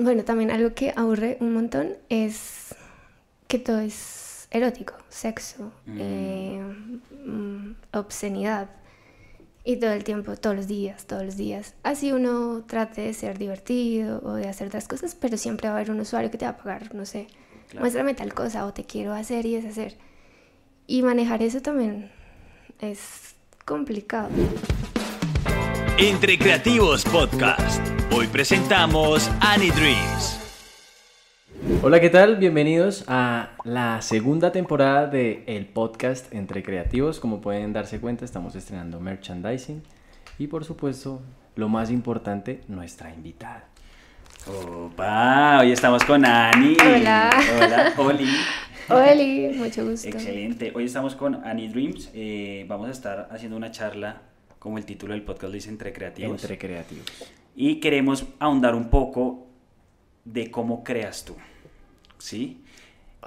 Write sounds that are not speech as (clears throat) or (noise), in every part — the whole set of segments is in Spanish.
Bueno, también algo que aburre un montón es que todo es erótico, sexo, Mm. eh, obscenidad. Y todo el tiempo, todos los días, todos los días. Así uno trate de ser divertido o de hacer otras cosas, pero siempre va a haber un usuario que te va a pagar, no sé, Claro. muéstrame tal cosa o te quiero hacer y deshacer. Y manejar eso también es complicado. Entre Creativos Podcast. Hoy presentamos Annie Dreams. Hola, ¿qué tal? Bienvenidos a la segunda temporada de el podcast Entre Creativos. Como pueden darse cuenta, estamos estrenando merchandising y por supuesto, lo más importante, nuestra invitada. Opa, hoy estamos con Ani. Hola. Hola, Oli. (laughs) Oli, mucho gusto. Excelente. Hoy estamos con Annie Dreams. Eh, vamos a estar haciendo una charla, como el título del podcast lo dice, entre creativos. Entre Creativos. Y queremos ahondar un poco de cómo creas tú. ¿Sí?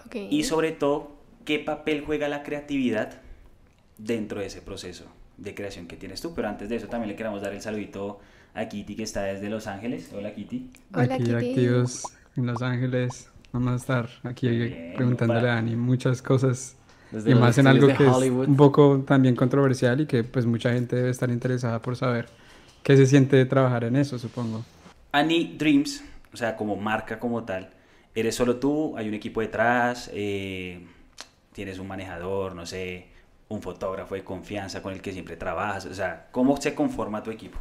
Ok. Y sobre todo, ¿qué papel juega la creatividad dentro de ese proceso de creación que tienes tú? Pero antes de eso, también le queremos dar el saludito a Kitty, que está desde Los Ángeles. Hola, Kitty. Hola, aquí Kitty. activos en Los Ángeles. Vamos a estar aquí Bien, preguntándole para- a Dani muchas cosas Desde y más en algo de que Hollywood. es un poco también controversial y que pues mucha gente debe estar interesada por saber qué se siente de trabajar en eso, supongo. Annie Dreams, o sea, como marca como tal, ¿eres solo tú? ¿Hay un equipo detrás? Eh, ¿Tienes un manejador, no sé, un fotógrafo de confianza con el que siempre trabajas? O sea, ¿cómo se conforma tu equipo?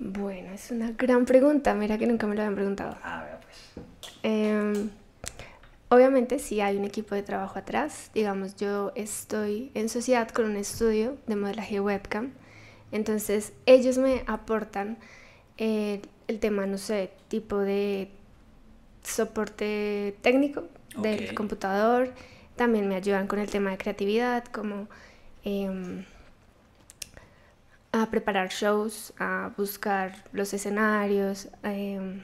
Bueno, es una gran pregunta. Mira que nunca me lo habían preguntado. Ah, vea pues. Em, obviamente sí hay un equipo de trabajo atrás. Digamos, yo estoy en sociedad con un estudio de modelaje webcam. Entonces ellos me aportan eh, el tema, no sé, tipo de soporte técnico del computador. También me ayudan con el tema de creatividad, como em, a preparar shows, a buscar los escenarios em,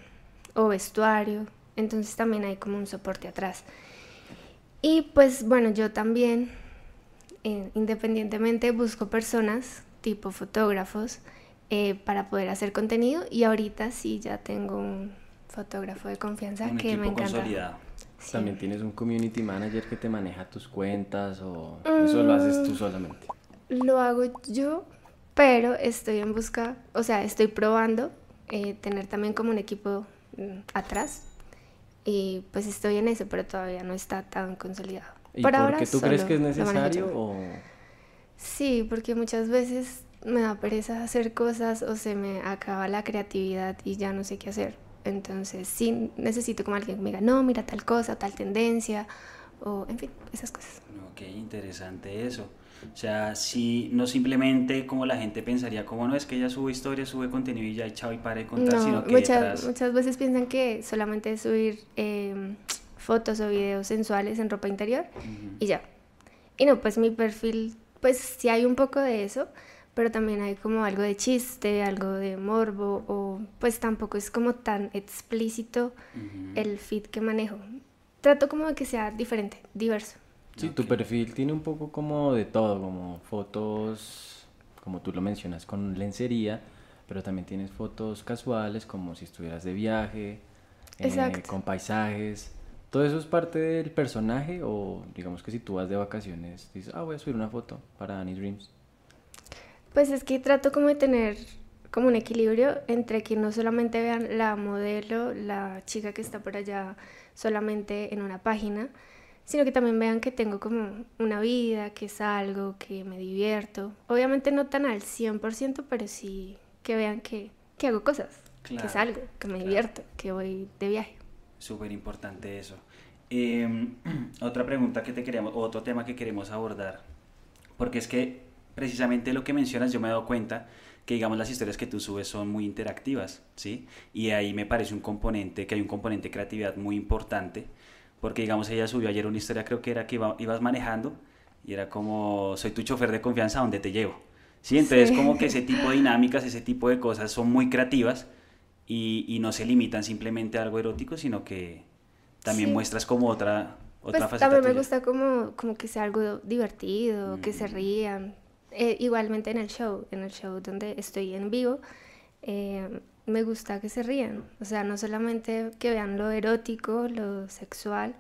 o vestuario. Entonces también hay como un soporte atrás. Y pues bueno, yo también, eh, independientemente, busco personas tipo fotógrafos eh, para poder hacer contenido y ahorita sí ya tengo un fotógrafo de confianza Un que me encanta. consolidado. Sí. También tienes un community manager que te maneja tus cuentas o eso lo haces tú Mm. solamente. Lo hago yo, pero estoy en busca, o sea, estoy probando eh, tener también como un equipo mm, atrás. Y pues estoy en eso, pero todavía no está tan consolidado. ¿Y Por por ahora qué tú crees solo que es necesario o Sí, porque muchas veces me da pereza hacer cosas o se me acaba la creatividad y ya no sé qué hacer. Entonces sí necesito como alguien que me diga, no, mira tal cosa, tal tendencia, o en fin, esas cosas. Ok, interesante eso. O sea, si no simplemente como la gente pensaría, como no es que ella sube historias, sube contenido y ya y chao y para de contar, No, sino que muchas, detrás... muchas veces piensan que solamente es subir em, fotos o videos sensuales en ropa interior y ya. Y no, pues mi perfil, pues sí hay un poco de eso, pero también hay como algo de chiste, algo de morbo, o pues tampoco es como tan explícito Ujú. el feed que manejo. Trato como de que sea diferente, diverso. Sí, tu Ok. perfil tiene un poco como de todo, como fotos, como tú lo mencionas, con lencería, pero también tienes fotos casuales, como si estuvieras de viaje, eh, con paisajes. ¿Todo eso es parte del personaje o digamos que si tú vas de vacaciones, dices, ah, voy a subir una foto para Annie Dreams? Pues es que trato como de tener como un equilibrio entre que no solamente vean la modelo, la chica que está por allá solamente en una página, sino que también vean que tengo como una vida, que salgo, que me divierto. Obviamente no tan al 100%, pero sí que vean que, que hago cosas, Claro, que salgo, que me claro. divierto, que voy de viaje. Súper importante eso. Eh, (clears throat) otra pregunta que te queríamos, otro tema que queremos abordar, porque es que precisamente lo que mencionas yo me he dado cuenta que digamos las historias que tú subes son muy interactivas, ¿sí? Y ahí me parece un componente, que hay un componente de creatividad muy importante, porque digamos ella subió ayer una historia, creo que era que iba- ibas manejando y era como, soy tu chofer de confianza, ¿dónde te llevo? Sí, entonces Sí. como que ese (laughs) tipo de dinámicas, ese tipo de cosas son muy creativas y, y no se limitan simplemente a algo erótico, sino que también Sí. muestras como otra, otra Pues faceta también me gusta como, como que sea algo divertido, que se Mm. rían. Eh, igualmente en el show, en el show donde estoy en vivo, eh, me gusta que se rían. O sea, no solamente que vean lo erótico, lo sexual,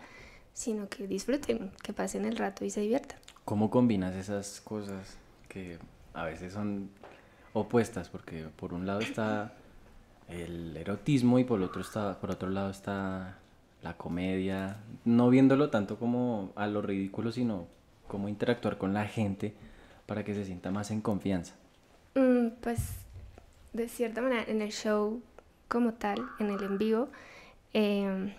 sino que disfruten, que pasen el rato y se diviertan. ¿Cómo combinas esas cosas que a veces son opuestas? Porque por un lado está el erotismo y por otro, está, por otro lado está la comedia, no viéndolo tanto como a lo ridículo, sino cómo interactuar con la gente para que se sienta más en confianza. Mm, pues de cierta manera en el show como tal, en el en vivo, em,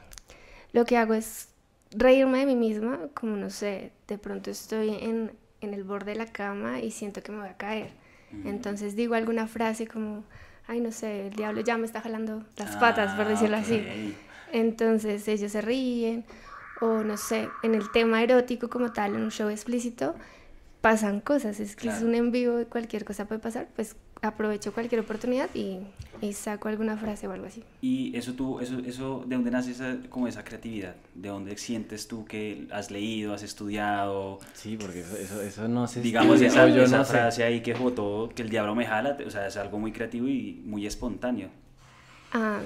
lo que hago es reírme de mí misma, como no sé, de pronto estoy en, en el borde de la cama y siento que me voy a caer. Entonces digo alguna frase como, ay, no sé, el diablo ya me está jalando las patas, por Ah, decirlo ok. así. Entonces ellos se ríen, o no sé, en el tema erótico como tal, en un show explícito, pasan cosas, es que es Claro. un en vivo cualquier cosa puede pasar, pues aprovecho cualquier oportunidad y, y saco alguna frase o algo así. Y eso tú, eso, eso, ¿de dónde nace esa, como esa creatividad? ¿De dónde sientes tú que has leído, has estudiado? Sí, porque eso, eso, eso no se Digamos esa, yo esa no sé. frase ahí que votó, que el diablo me jala, o sea, es algo muy creativo y muy espontáneo. Ah,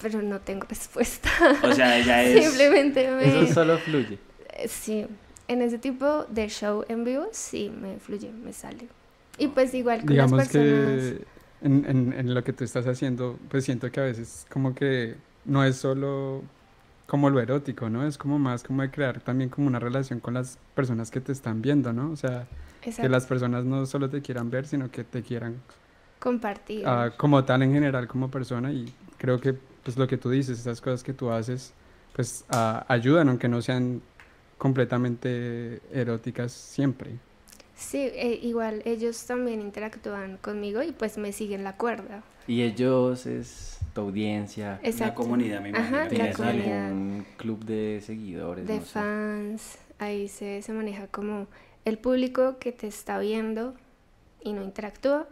pero no tengo respuesta. O sea, ella (laughs) es... Simplemente me... Eso solo fluye. Eh, Sí, en ese tipo de show en vivo sí me fluye, me sale. Y pues igual con Digamos las personas. que en, en, en lo que tú estás haciendo, pues siento que a veces como que no es solo como lo erótico, ¿no? Es como más como de crear también como una relación con las personas que te están viendo, ¿no? O sea, que Exacto, las personas no solo te quieran ver, sino que te quieran compartir. ah, como tal en general como persona y creo que pues lo que tú dices, esas cosas que tú haces, pues ah, ayudan aunque no sean completamente eróticas siempre. Sí, eh, igual ellos también interactúan conmigo y pues me siguen la cuerda. Y ellos es tu audiencia. Exacto. comunidad, me imagino. Ajá, la ¿Tienes comunidad algún club de seguidores? de no sé? fans. Ahí se, se maneja como el público que te está viendo y no interactúa.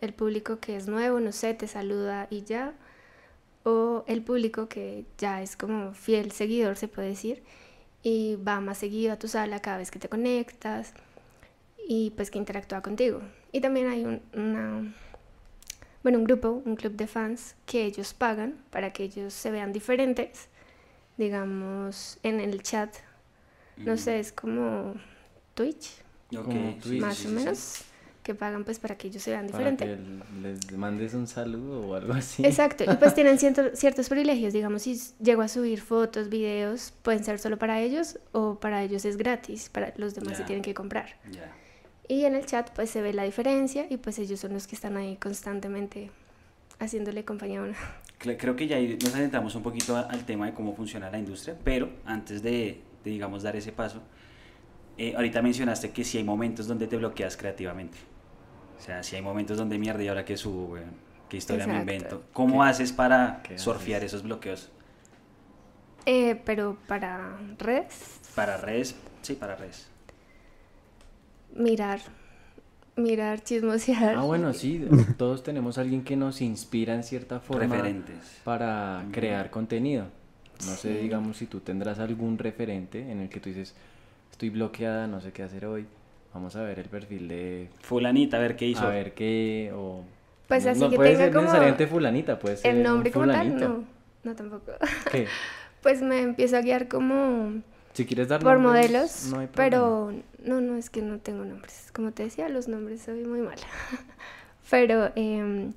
El público que es nuevo, no sé, te saluda y ya. O el público que ya es como fiel seguidor, se puede decir, y va más seguido a tu sala cada vez que te conectas y pues que interactúa contigo. Y también hay un, una, bueno, un grupo, un club de fans que ellos pagan para que ellos se vean diferentes, digamos, en el chat. No sé, es como Twitch, más sí, o sí, sí. Que pagan pues para que ellos se vean Para diferentes. que les mandes un saludo o algo así. Exacto, y pues (laughs) tienen ciento- ciertos privilegios, digamos, si llego a subir fotos, videos, pueden ser solo para ellos o para ellos es gratis, para los demás se Ya. tienen que comprar. Ya. Y en el chat pues se ve la diferencia y pues ellos son los que están ahí constantemente haciéndole compañía a uno. (laughs) Cre- Creo que ya nos adentramos un poquito a- al tema de cómo funciona la industria, pero antes de, de, digamos, dar ese paso, eh, ahorita mencionaste que sí hay momentos donde te bloqueas creativamente. O sea, sí hay momentos donde mierda y ahora qué subo, weón, qué historia me invento. ¿Cómo ¿Qué- haces para qué surfear haces? esos bloqueos? Eh, pero para redes, Para redes, sí, para redes. mirar, mirar, chismosear. Ah, bueno, sí, (laughs) todos tenemos a alguien que nos inspira en cierta forma Referentes. para crear contenido. No sé, digamos, si tú tendrás algún referente en el que tú dices, estoy bloqueada, no sé qué hacer hoy, vamos a ver el perfil de... Fulanita, a ver qué hizo. A ver qué, o... Pues no, así no que puede tenga ser como necesariamente fulanita, puede ser el nombre como tal, fulanito. no, no tampoco. (laughs) ¿Qué? (laughs) Pues me empiezo a guiar como Si quieres dar por nombres, modelos, no hay problema. pero no, no es que no tengo nombres. Como te decía, los nombres soy muy mala. (laughs) pero, em,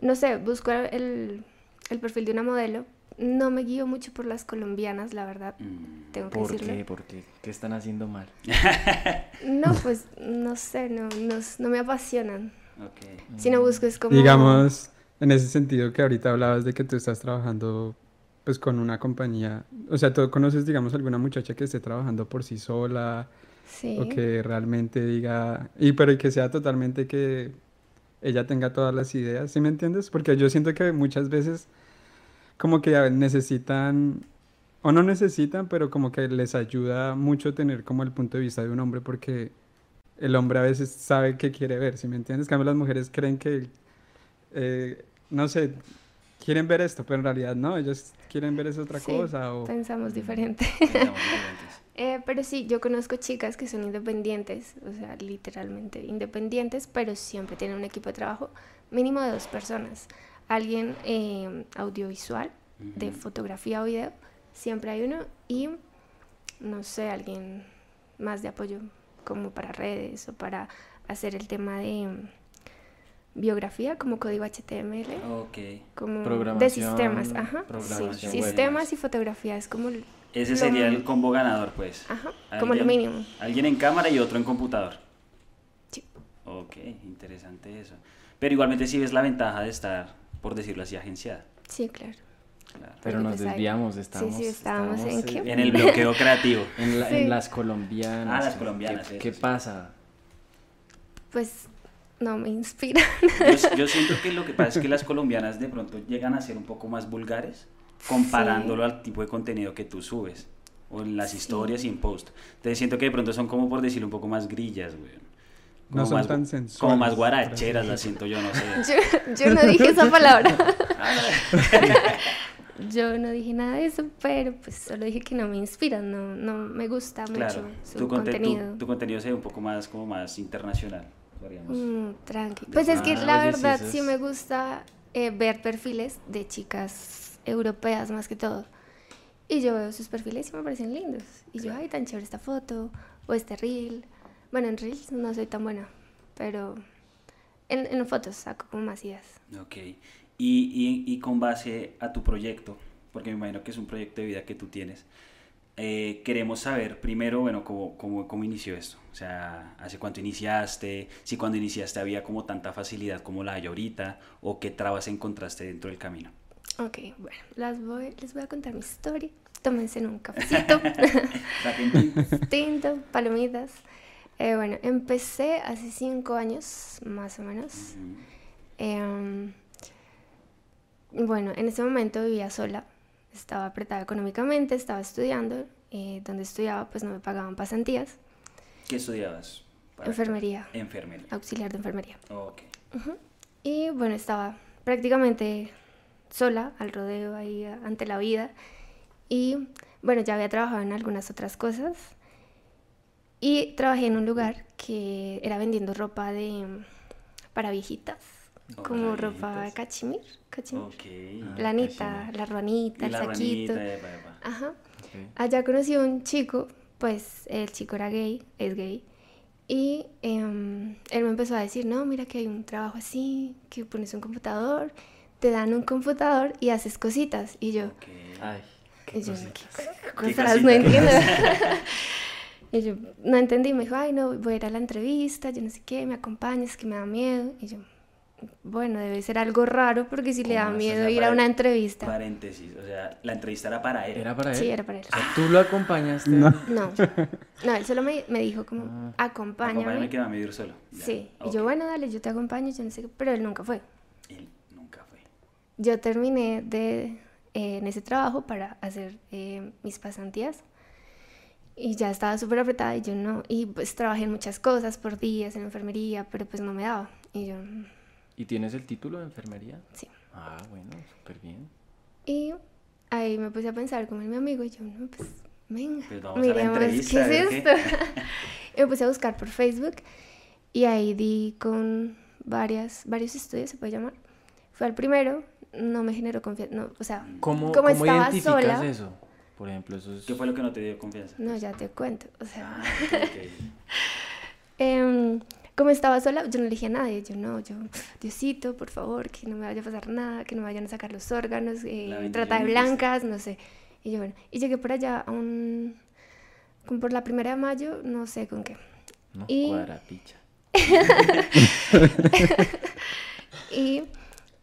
no sé, busco el, el perfil de una modelo. No me guío mucho por las colombianas, la verdad, Mm, tengo que ¿Por decirlo. qué? ¿Por qué? ¿Qué están haciendo mal? (laughs) No, (laughs) pues no sé, no, no, no me apasionan. ok. Si no busco es como... Digamos, en ese sentido que ahorita hablabas de que tú estás trabajando pues con una compañía, o sea, ¿tú conoces, digamos, alguna muchacha que esté trabajando por sí sola Sí. o que realmente diga, y pero que sea totalmente que ella tenga todas las ideas, ¿sí me entiendes? Porque yo siento que muchas veces como que necesitan, o no necesitan, pero como que les ayuda mucho tener como el punto de vista de un hombre porque el hombre a veces sabe qué quiere ver, ¿sí me entiendes? En cambio las mujeres creen que, eh, no sé, quieren ver esto, pero en realidad no, ellos quieren ver es otra Sí, cosa o... Pensamos diferente. Pensamos diferentes. (laughs) Eh, pero sí, yo conozco chicas que son independientes, o sea, literalmente independientes, pero siempre tienen un equipo de trabajo mínimo de dos personas. Alguien eh, audiovisual, de fotografía o video, siempre hay uno. Y no sé, alguien más de apoyo como para redes o para hacer el tema de mm, biografía como código HTML. Ok. Como de sistemas, ajá. sí, sistemas y fotografía es como, Ese sería el combo ganador, pues. ajá, como lo mínimo. Alguien en cámara y otro en computador. Sí. Ok, interesante eso. Pero igualmente sí ves la ventaja de estar, por decirlo así, agenciada. Sí, claro. Claro. Pero nos pues hay- desviamos, estábamos, sí, estábamos en el bloqueo creativo. (laughs) en, la- en Sí. las colombianas. Ah, las ¿qué- colombianas, ¿Qué, eso qué sí. pasa? Pues no me inspira. (laughs) Yo, yo siento que lo que pasa es que las colombianas de pronto llegan a ser un poco más vulgares comparándolo al tipo de contenido que tú subes. O en las Sí. historias y en post. Entonces siento que de pronto son como por decirlo un poco más grillas, güey. No son más, tan Como sensuales, más por guaracheras las siento yo, no sé. (laughs) Yo, yo no dije esa palabra. (laughs) Yo no dije nada de eso, pero pues solo dije que no me inspira, no, no me gusta claro, mucho su tu, conte- tu- contenido. tu contenido se ve un poco más como más internacional, podríamos. Mm, tranqui. Pues es que Ah, la verdad sí es- me gusta eh, ver perfiles de chicas europeas más que todo. Y yo veo sus perfiles y me parecen lindos. Y yo, ay, tan chévere esta foto o este reel. Bueno, en reels no soy tan buena, pero en, en fotos saco como más ideas. Ok. Y, y, y con base a tu proyecto, porque me imagino que es un proyecto de vida que tú tienes, eh, queremos saber primero, bueno, cómo, cómo, cómo inició esto. O sea, ¿hace cuánto iniciaste? Si cuando iniciaste había como tanta facilidad como la hay ahorita, o qué trabas encontraste dentro del camino. Ok, bueno, las voy, les voy a contar mi historia. Tómense un cafecito, (laughs) (laughs) tinto, palomitas. Eh, bueno, empecé hace cinco años, más o menos. Em, bueno, en ese momento vivía sola, estaba apretada económicamente, estaba estudiando. eh, donde estudiaba, pues no me pagaban pasantías. ¿Qué estudiabas? Enfermería, Enfermería. auxiliar de enfermería. Ok. Y bueno, estaba prácticamente sola al rodeo ahí ante la vida. Y bueno, ya había trabajado en algunas otras cosas. Y trabajé en un lugar que era vendiendo ropa de para viejitas, Oh, como para ropa viejitas. cachemir, cachemir. Ok. Ah, Lanita, cachemir. la ruanita, Y el la saquito. ranita, epa, epa. Ajá. Ok. Allá conocí a un chico, pues el chico era gay, es gay, y em, él me empezó a decir, no, mira que hay un trabajo así, que pones un computador, te dan un computador y haces cositas, y yo, Ok. Ay, y yo, cositas. ¿qué ¿Qué cosas? No entiendo. (laughs) (laughs) y yo, no entendí, me dijo, ay, no, voy a ir a la entrevista, yo no sé qué, me acompañas, que me da miedo, y yo, bueno, debe ser algo raro, porque si le da miedo sea, ir a una entrevista. Paréntesis, o sea, la entrevista era para él. ¿Era para él? Sí, era para él. O sea, tú lo acompañaste. No. No, no, él solo me, me dijo como, Ah. acompáñame. Acompáñame que va a medir solo. Ya, Sí, y ok. yo, bueno, dale, yo te acompaño, yo no sé qué, pero él nunca fue. Él nunca fue. Yo terminé de, eh, en ese trabajo para hacer eh, mis pasantías y ya estaba súper apretada y yo no, y pues trabajé en muchas cosas por días en enfermería, pero pues no me daba. Y yo, mm, ¿Y tienes el título de enfermería? sí. Ah, bueno, súper bien. Y ahí me puse a pensar como en mi amigo y yo, no, pues venga, Pues miremos qué es esto. (laughs) y me puse a buscar por Facebook y ahí di con varias, varios estudios, se puede llamar. Fue al primero, no me generó confianza, no, o sea, ¿Cómo, como cómo estaba identificas sola, eso? Por ejemplo, eso es... ¿Qué fue lo que no te dio confianza? no, ya te cuento, o sea, Ah, (laughs) ok. em, como estaba sola, yo no le dije a nadie, yo no, yo, Diosito, por favor, que no me vaya a pasar nada, que no me vayan a sacar los órganos, eh, trata de blancas, no sé. Y yo, bueno, y llegué por allá a un, como por la primera de mayo, no sé con qué. No, y- cuadrapicha. (laughs) (laughs) Y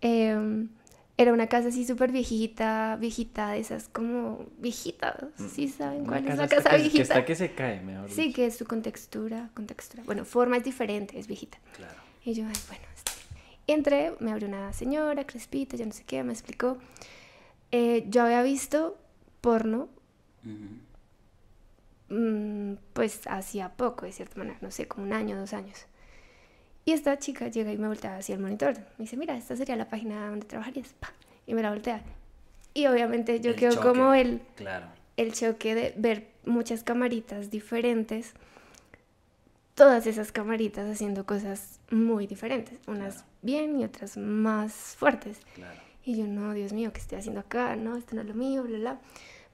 em, era una casa así súper viejita, viejita, de esas como viejitas, ¿sí saben Una cuál es la casa que, viejita? Que está que se cae, mejor Sí, dicho. que es su contextura, contextura. Bueno, forma es diferente, es viejita. Claro. Y yo, ay, bueno, está bien. Entré, me abrió una señora, crespita, yo no sé qué, me explicó. Eh, yo había visto porno, mm, pues hacía poco, de cierta manera, no sé, como un año, dos años. Y esta chica llega y me voltea hacia el monitor. Me dice, mira, esta sería la página donde trabajarías. Y me la voltea. Y obviamente yo El quedo choque. como el, Claro. el choque de ver muchas camaritas diferentes, todas esas camaritas haciendo cosas muy diferentes, unas Claro. bien y otras más fuertes. Claro. Y yo, no, Dios mío, ¿qué estoy haciendo acá? No, esto no es lo mío, bla, bla.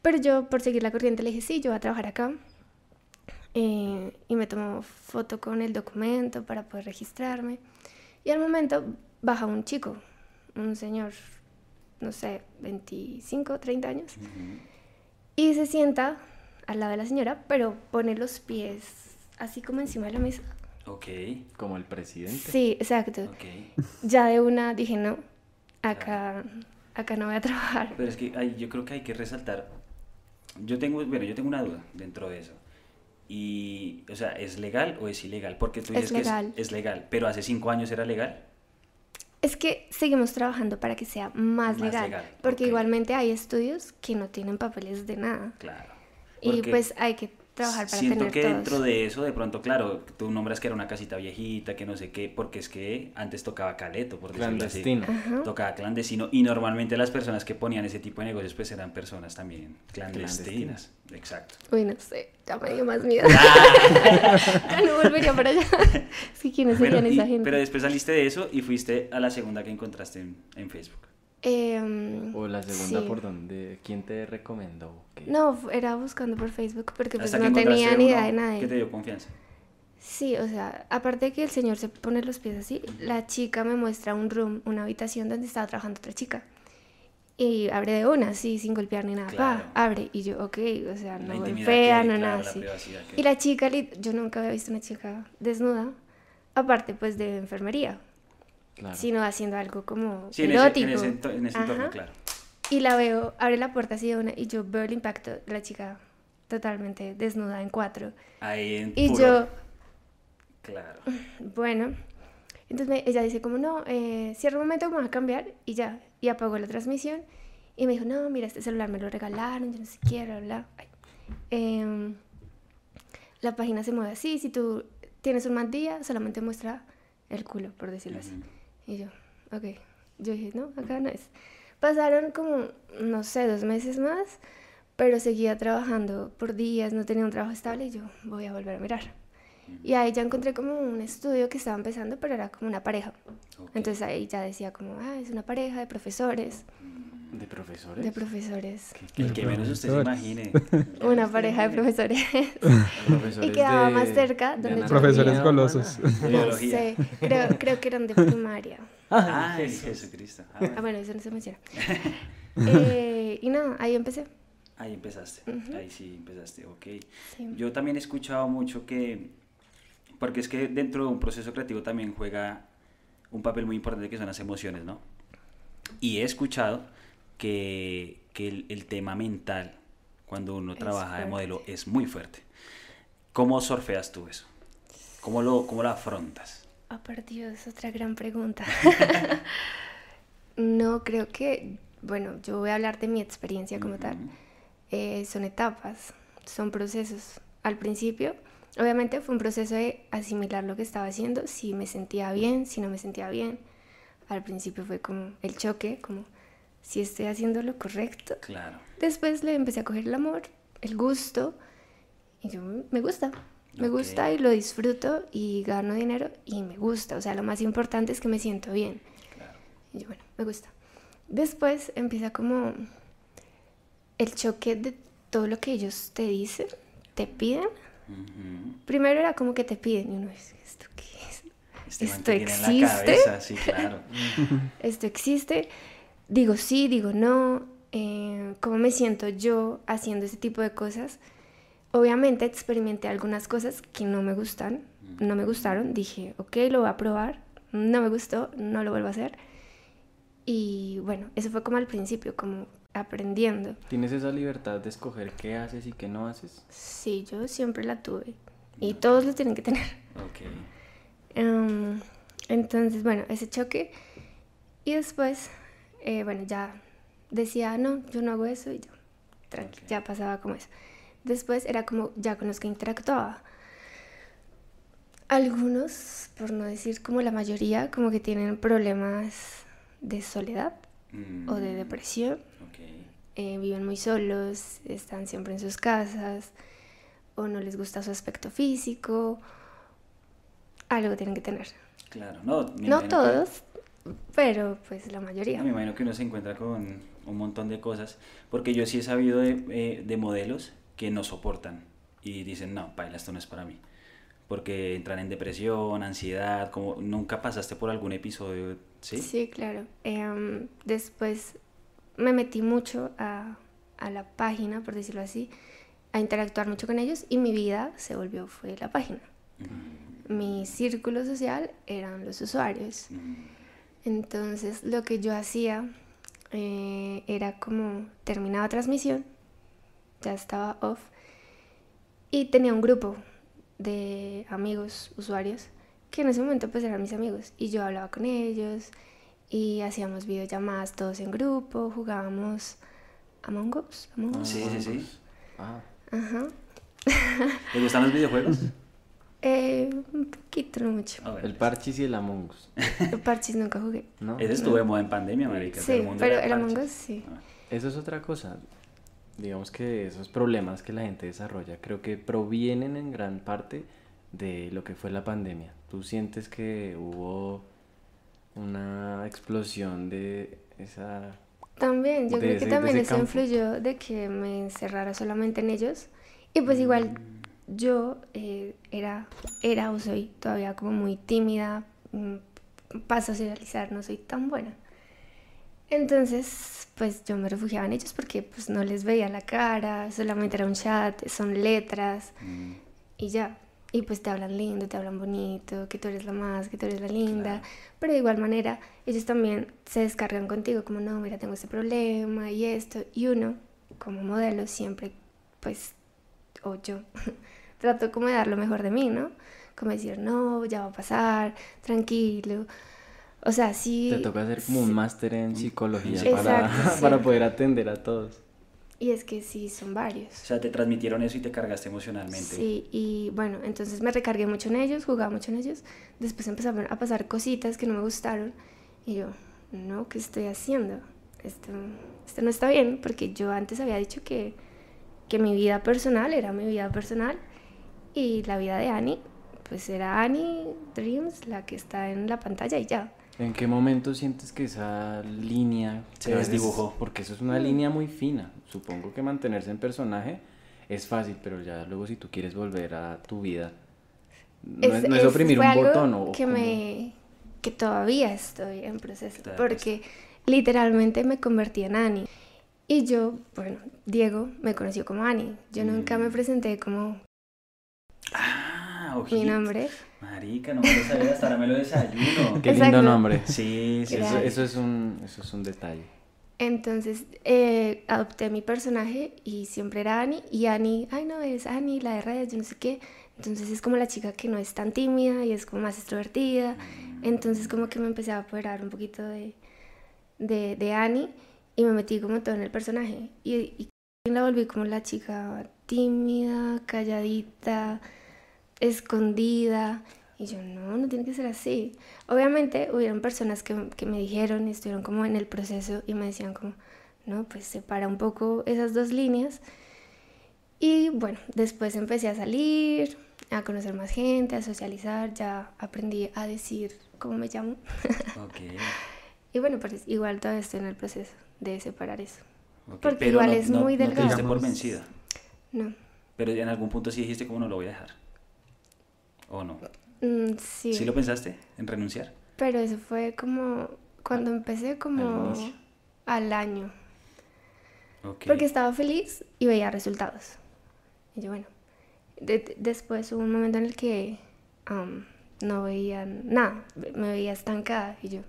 Pero yo, por seguir la corriente, le dije, sí, yo voy a trabajar acá. Eh, y me tomó foto con el documento para poder registrarme. Y al momento baja un chico, un señor, no sé, 25, 30 años, Ujú. y se sienta al lado de la señora, pero pone los pies así como encima de la mesa. Ok, Como el presidente. Sí, exacto. ok. Ya de una dije, no, acá, acá no voy a trabajar. Pero es que hay- yo creo que hay que resaltar. Yo tengo, bueno, yo tengo una duda dentro de eso. Y, o sea, ¿es legal o es ilegal? Porque tú Es dices legal. que es, es legal, pero hace cinco años era legal. Es que seguimos trabajando para que sea más, Más legal, legal, porque igualmente hay estudios que no tienen papeles de nada. Claro. Y pues hay que trabajar para Siento tener que todos. dentro de eso, de pronto, claro, tú nombras que era una casita viejita, que no sé qué, porque es que antes tocaba caleto, por decirlo así. Clandestino. Ajá. Tocaba clandestino. Y normalmente las personas que ponían ese tipo de negocios, pues eran personas también clandestinas. Exacto. Uy, no sé, ya me dio más miedo. Ah. (laughs) ya no volvería para allá. Sí, ¿quiénes Bueno, serían y- esa gente? pero después saliste de eso y fuiste a la segunda que encontraste en, en Facebook. Em, O la segunda sí. por donde, ¿quién te recomendó? ¿Qué? No, era buscando por Facebook porque pues no tenía ni idea de nadie. Que te dio confianza. Sí, o sea, aparte de que el señor se pone los pies así, la chica me muestra un room, una habitación donde estaba trabajando otra chica. Y abre de una, así, sin golpear ni nada. Claro. Pa, abre. Y yo, ok, o sea, no golpea, no claro, nada así. Y la chica, yo nunca había visto una chica desnuda, aparte pues de enfermería, Claro. sino haciendo algo como Sí, en ese, erótico. en ese, ento- en ese entorno, claro. Y la veo, abre la puerta así de una y yo veo el impacto de la chica totalmente desnuda en cuatro. Ahí en Y puro- yo, Claro. (laughs) Bueno, entonces me- ella dice como, no, eh, cierra un momento, me voy a cambiar y ya, y apagó la transmisión y me dijo, no, mira, este celular me lo regalaron, yo no sé qué, bla, bla. Em, la página se mueve así, si tú tienes un mal día, solamente muestra el culo, por decirlo así. Y yo, ok, yo dije, no, acá no es. Pasaron como, no sé, dos meses más, pero seguía trabajando por días, no tenía un trabajo estable y yo voy a volver a mirar. Y ahí ya encontré como un estudio que estaba empezando, pero era como una pareja. Ok. Entonces ahí ya decía como, ah, es una pareja de profesores, ¿De profesores? de profesores. El que menos usted se imagine. (laughs) Una (laughs) pareja de profesores. Profesores (laughs) Y quedaba de- más cerca de donde yo Profesores humana. golosos. No sé, creo, creo que eran de primaria. Ay, Jesucristo. Ah, Ah, bueno, eso no se menciona. Eh, y nada, ahí empecé. Ahí empezaste. Ahí sí empezaste. Ok. Sí. Yo también he escuchado mucho que, porque es que dentro de un proceso creativo también juega un papel muy importante que son las emociones, ¿no? Y he escuchado que, que el, el tema mental, cuando uno Es trabaja de modelo, es muy fuerte. ¿Cómo surfeas tú eso? ¿Cómo lo, cómo lo afrontas? Ah, por Dios, otra gran pregunta. (laughs) no, creo que, bueno, yo voy a hablar de mi experiencia como tal. Eh, son etapas, son procesos. Al principio, obviamente fue un proceso de asimilar lo que estaba haciendo, si me sentía bien, si no me sentía bien. Al principio fue como el choque, como si estoy haciendo lo correcto. Claro. Después le empecé a coger el amor, el gusto, y yo me gusta, me gusta y lo disfruto y gano dinero y me gusta. O sea, lo más importante es que me siento bien. Claro. Y yo, bueno, me gusta. Después empieza como el choque de todo lo que ellos te dicen, te piden. Primero era como que te piden y uno dice, ¿esto qué es? Este ¿Esto en la existe? cabeza, sí, claro. (laughs) ¿Esto existe? Digo sí, digo no. eh, ¿Cómo me siento yo haciendo ese tipo de cosas? Obviamente experimenté algunas cosas que no me gustan, no me gustaron. Dije, ok, lo voy a probar. No me gustó, no lo vuelvo a hacer. Y bueno, eso fue como al principio, como aprendiendo. ¿Tienes esa libertad de escoger qué haces y qué no haces? Sí, yo siempre la tuve. Y todos lo tienen que tener. Ok. Em, entonces, bueno, ese choque. Y después, eh, bueno, ya decía, no, yo no hago eso y yo, tranqui, Ok. ya pasaba como eso. Después era como ya con los que interactuaba. Algunos, por no decir como la mayoría, como que tienen problemas de soledad o de Mm, depresión. Ok. eh, viven muy solos, están siempre en sus casas, o no les gusta su aspecto físico. Algo tienen que tener. Claro, no. No todos, pero pues la mayoría. Me imagino que uno se encuentra con un montón de cosas, porque yo sí he sabido de, eh, de modelos que no soportan y dicen, no, paila, esto no es para mí. Porque entran en depresión, ansiedad, como nunca pasaste por algún episodio, ¿sí? Sí, claro. Em, después me metí mucho a, a la página, por decirlo así, a interactuar mucho con ellos y mi vida se volvió, fue la página. Mm, Mi círculo social eran los usuarios. mm, Entonces lo que yo hacía eh, era como terminaba transmisión, ya estaba off, y tenía un grupo de amigos, usuarios, que en ese momento pues eran mis amigos, y yo hablaba con ellos, y hacíamos videollamadas todos en grupo, jugábamos Among Us. Among Us. Sí, sí, sí. Ah, Ajá. ¿Te gustan los videojuegos? (laughs) Eh, un poquito, no mucho. El Parchis y el Among Us, Parchis nunca jugué. ¿no? Ese estuvo de moda en pandemia, marica. Sí, el mundo pero el Among. Us sí. Ah. Eso es otra cosa. Digamos que esos problemas que la gente desarrolla creo que provienen en gran parte de lo que fue la pandemia. ¿Tú sientes que hubo una explosión de esa... También, yo creo ese- que también eso campo. influyó de que me encerrara solamente en ellos. Y pues igual yo eh, era, era o soy todavía como muy tímida, mm, para socializar no soy tan buena. Entonces, pues yo me refugiaba en ellos porque pues no les veía la cara, solamente era un chat, son letras Mm, y ya. Y pues te hablan lindo, te hablan bonito, que tú eres la más, que tú eres la linda. Claro. Pero de igual manera, ellos también se descargan contigo, como no, mira, tengo este problema y esto. Y uno, como modelo, siempre, pues, o yo, (laughs) trato como de dar lo mejor de mí, ¿no? Como decir, no, ya va a pasar, tranquilo. O sea, sí. Te toca hacer como un máster en psicología Sí. para, Exacto, (laughs) sí. para poder atender a todos. Y es que sí, son varios. O sea, te transmitieron eso y te cargaste emocionalmente. Sí, y bueno, entonces me recargué mucho en ellos, jugaba mucho en ellos. Después empezaron a pasar cositas que no me gustaron. Y yo, no, ¿qué estoy haciendo? Esto, esto no está bien, porque yo antes había dicho que, que mi vida personal era mi vida personal y la vida de Annie, pues era Annie Dreams, la que está en la pantalla y ya. ¿En qué momento sientes que esa línea Se desdibujó? Porque eso es una línea muy fina. Supongo que mantenerse en personaje es fácil, pero ya luego si tú quieres volver a tu vida, no es, no es oprimir fue un algo botón o que como- que que todavía estoy en proceso de porque literalmente me convertí en Annie y yo bueno Diego me conoció como Annie yo nunca me Mm. presenté como Ah, mi ojito. nombre Marica, no me lo sabía, hasta ahora me lo desayuno. (laughs) Qué Exacto. lindo nombre. Sí, sí, Eso, es un, eso es un detalle. entonces eh, adopté mi personaje y siempre era Annie y Annie ay no es Annie la de redes yo no sé qué entonces es como la chica que no es tan tímida y es como más extrovertida entonces como que me empecé a apoderar un poquito de, de, de Annie y me metí como todo en el personaje y, y la volví como la chica tímida, calladita, escondida y yo no, no tiene que ser así. Obviamente hubieron personas que, que me dijeron y estuvieron como en el proceso y me decían como, no, pues separa un poco esas dos líneas. Y bueno, después empecé a salir, a conocer más gente, a socializar, ya aprendí a decir cómo me llamo. Ok. (laughs) Y bueno, pues igual todavía estoy en el proceso de separar eso. Ok. Porque Pero igual no- es no- muy No te delgado. por vencida. No. Pero en algún punto sí dijiste, ¿cómo no lo voy a dejar? ¿O no? Mm, sí. ¿Sí lo pensaste en renunciar? Pero eso fue como cuando empecé como al año. Porque estaba feliz y veía resultados. Y yo, bueno, de- de- después hubo un momento en el que am, no veía nada, me veía estancada. Y yo,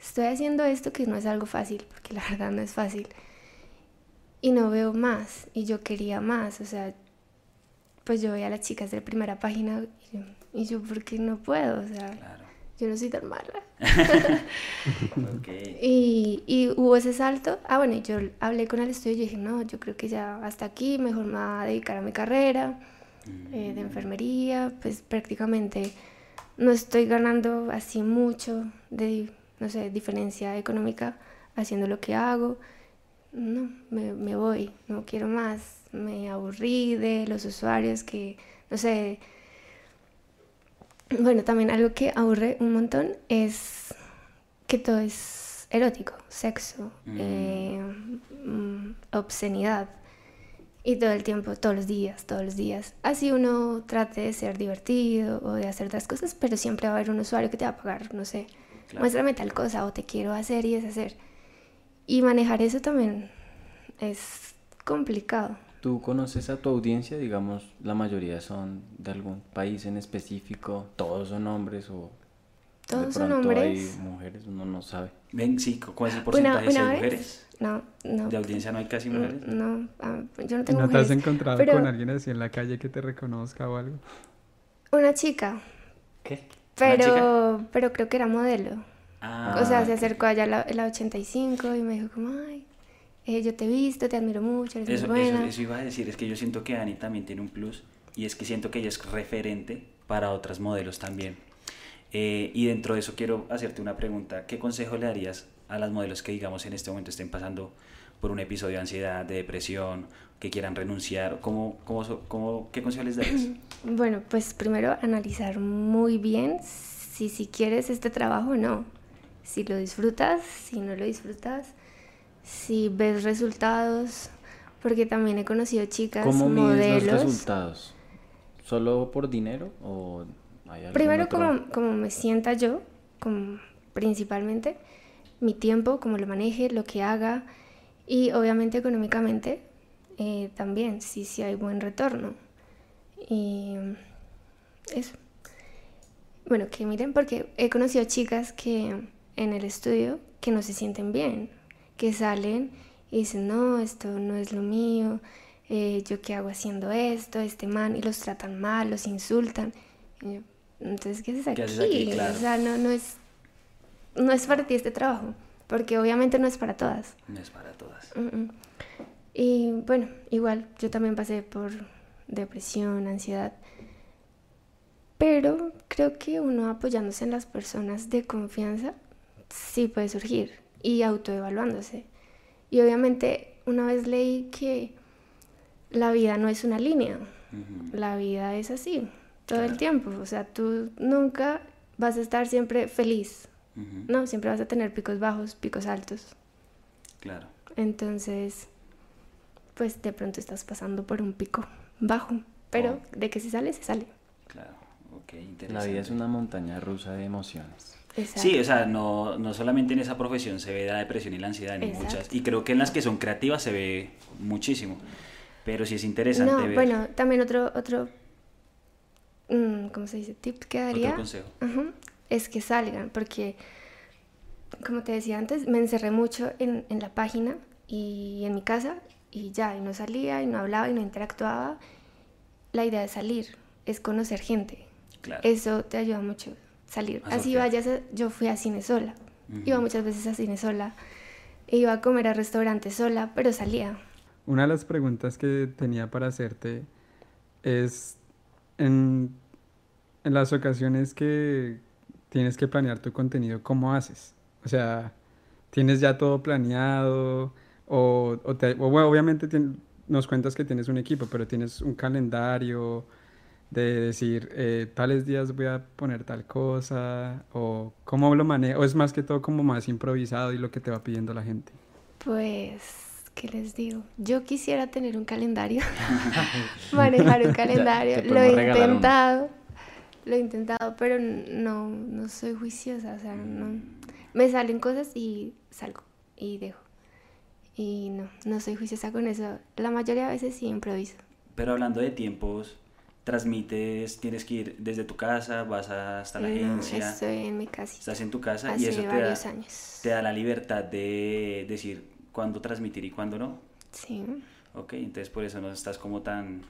estoy haciendo esto que no es algo fácil, porque la (laughs) verdad no es fácil. Y no veo más, y yo quería más, o sea, pues yo veía a las chicas de primera página y yo, y yo ¿por qué no puedo? O sea, Claro. yo no soy tan mala. (laughs) Y, y hubo ese salto. Ah, bueno, yo hablé con el estudio y dije, no, yo creo que ya hasta aquí, mejor me voy a dedicar a mi carrera eh, de enfermería. Pues prácticamente no estoy ganando así mucho de, no sé, diferencia económica haciendo lo que hago. No, me, me voy, no quiero más. Me aburrí de los usuarios que, no sé, bueno, también algo que aburre un montón es que todo es erótico, sexo, Mm. eh, mm, obscenidad. Y todo el tiempo, todos los días, todos los días. Así uno trate de ser divertido o de hacer otras cosas, pero siempre va a haber un usuario que te va a pagar, no sé, Claro. muéstrame tal cosa o te quiero hacer y deshacer. Y manejar eso también es complicado. ¿Tú conoces a tu audiencia? Digamos, la mayoría son de algún país en específico, todos son hombres o de Todos son pronto hombres. hay mujeres, uno no sabe. Ven, sí, ¿cuál es el porcentaje una de vez. mujeres? No, no. ¿De audiencia no hay casi mujeres? Mm, No, ah, yo no ¿Y tengo ¿No te has encontrado pero- con alguien así en la calle que te reconozca o algo? Una chica, ¿Qué? pero, pero creo que era modelo. Ah, o sea, se acercó allá la, la 85 y me dijo como, ay, eh, yo te he visto, te admiro mucho, eres Eso, muy eso, buena. eso iba a decir, es que yo siento que Ani también tiene un plus y es que siento que ella es referente para otras modelos también. Eh, y dentro de eso quiero hacerte una pregunta. ¿Qué consejo le darías a las modelos que digamos en este momento estén pasando por un episodio de ansiedad, de depresión, que quieran renunciar? ¿Cómo, cómo, cómo- ¿Qué consejo les darías? (clears throat) Bueno, pues primero analizar muy bien si, si quieres este trabajo o no. Si lo disfrutas, si no lo disfrutas, si ves resultados, porque también he conocido chicas, ¿Cómo modelos. los resultados? ¿Solo por dinero o hay Primero, otro? como, como me sienta yo, como principalmente, mi tiempo, cómo lo maneje, lo que haga y obviamente económicamente eh, también, si, si hay buen retorno. Y eso. Bueno, que miren, porque he conocido chicas que en el estudio que no se sienten bien, que salen y dicen, no, esto no es lo mío, eh, yo qué hago haciendo esto, este man, y los tratan mal, los insultan. Yo, Entonces, ¿qué haces aquí? ¿Qué haces aquí? Claro. O sea, no, no, es, no es para ti este trabajo, porque obviamente no es para todas. No es para todas. Y bueno, igual, yo también pasé por depresión, ansiedad. Pero creo que uno apoyándose en las personas de confianza sí puede surgir y autoevaluándose. Y obviamente una vez leí que la vida no es una línea, la vida es así, todo Claro. el tiempo. O sea, tú nunca vas a estar siempre feliz, no, siempre vas a tener picos bajos, picos altos. Claro. Entonces, pues de pronto estás pasando por un pico bajo, pero Oh. de que se sale, se sale. Claro. Ok, La interesante. vida es una montaña rusa de emociones. Exacto. Sí, o sea, no, no solamente en esa profesión se ve la depresión y la ansiedad, en Exacto. muchas. Y creo que en las que son creativas se ve muchísimo. Pero sí es interesante no, ver bueno, también otro, otro, mm, ¿cómo se dice? Tip que daría otro consejo. Es que salgan, porque, como te decía antes, me encerré mucho en, en la página y en mi casa y ya, y no salía y no hablaba y no interactuaba. La idea de salir es conocer gente. Claro. Eso te ayuda mucho, salir. A Así vayas, a- yo fui a cine sola. Iba muchas veces a cine sola. Iba a comer a restaurantes sola, pero salía. Una de las preguntas que tenía para hacerte es en, en las ocasiones que tienes que planear tu contenido, ¿cómo haces? O sea, ¿tienes ya todo planeado? O, o te- o bueno, obviamente nos cuentas que tienes un equipo, pero tienes un calendario de decir, eh, tales días voy a poner tal cosa, o cómo lo manejas, o es más que todo como más improvisado y lo que te va pidiendo la gente. Pues, ¿qué les digo? Yo quisiera tener un calendario, (laughs) manejar un (laughs) calendario. te lo he regalar uno. intentado, lo he intentado, pero no, no soy juiciosa, o sea, no. Me salen cosas y salgo y dejo. Y no, no soy juiciosa con eso. La mayoría de veces sí improviso. Pero hablando de tiempos, transmites, tienes que ir desde tu casa, vas hasta la No, agencia, estoy en mi casa estás en tu casa hace y eso te da, varios años. te da la libertad de decir cuándo transmitir y cuándo no. Sí. Ok, entonces por eso no estás como tan...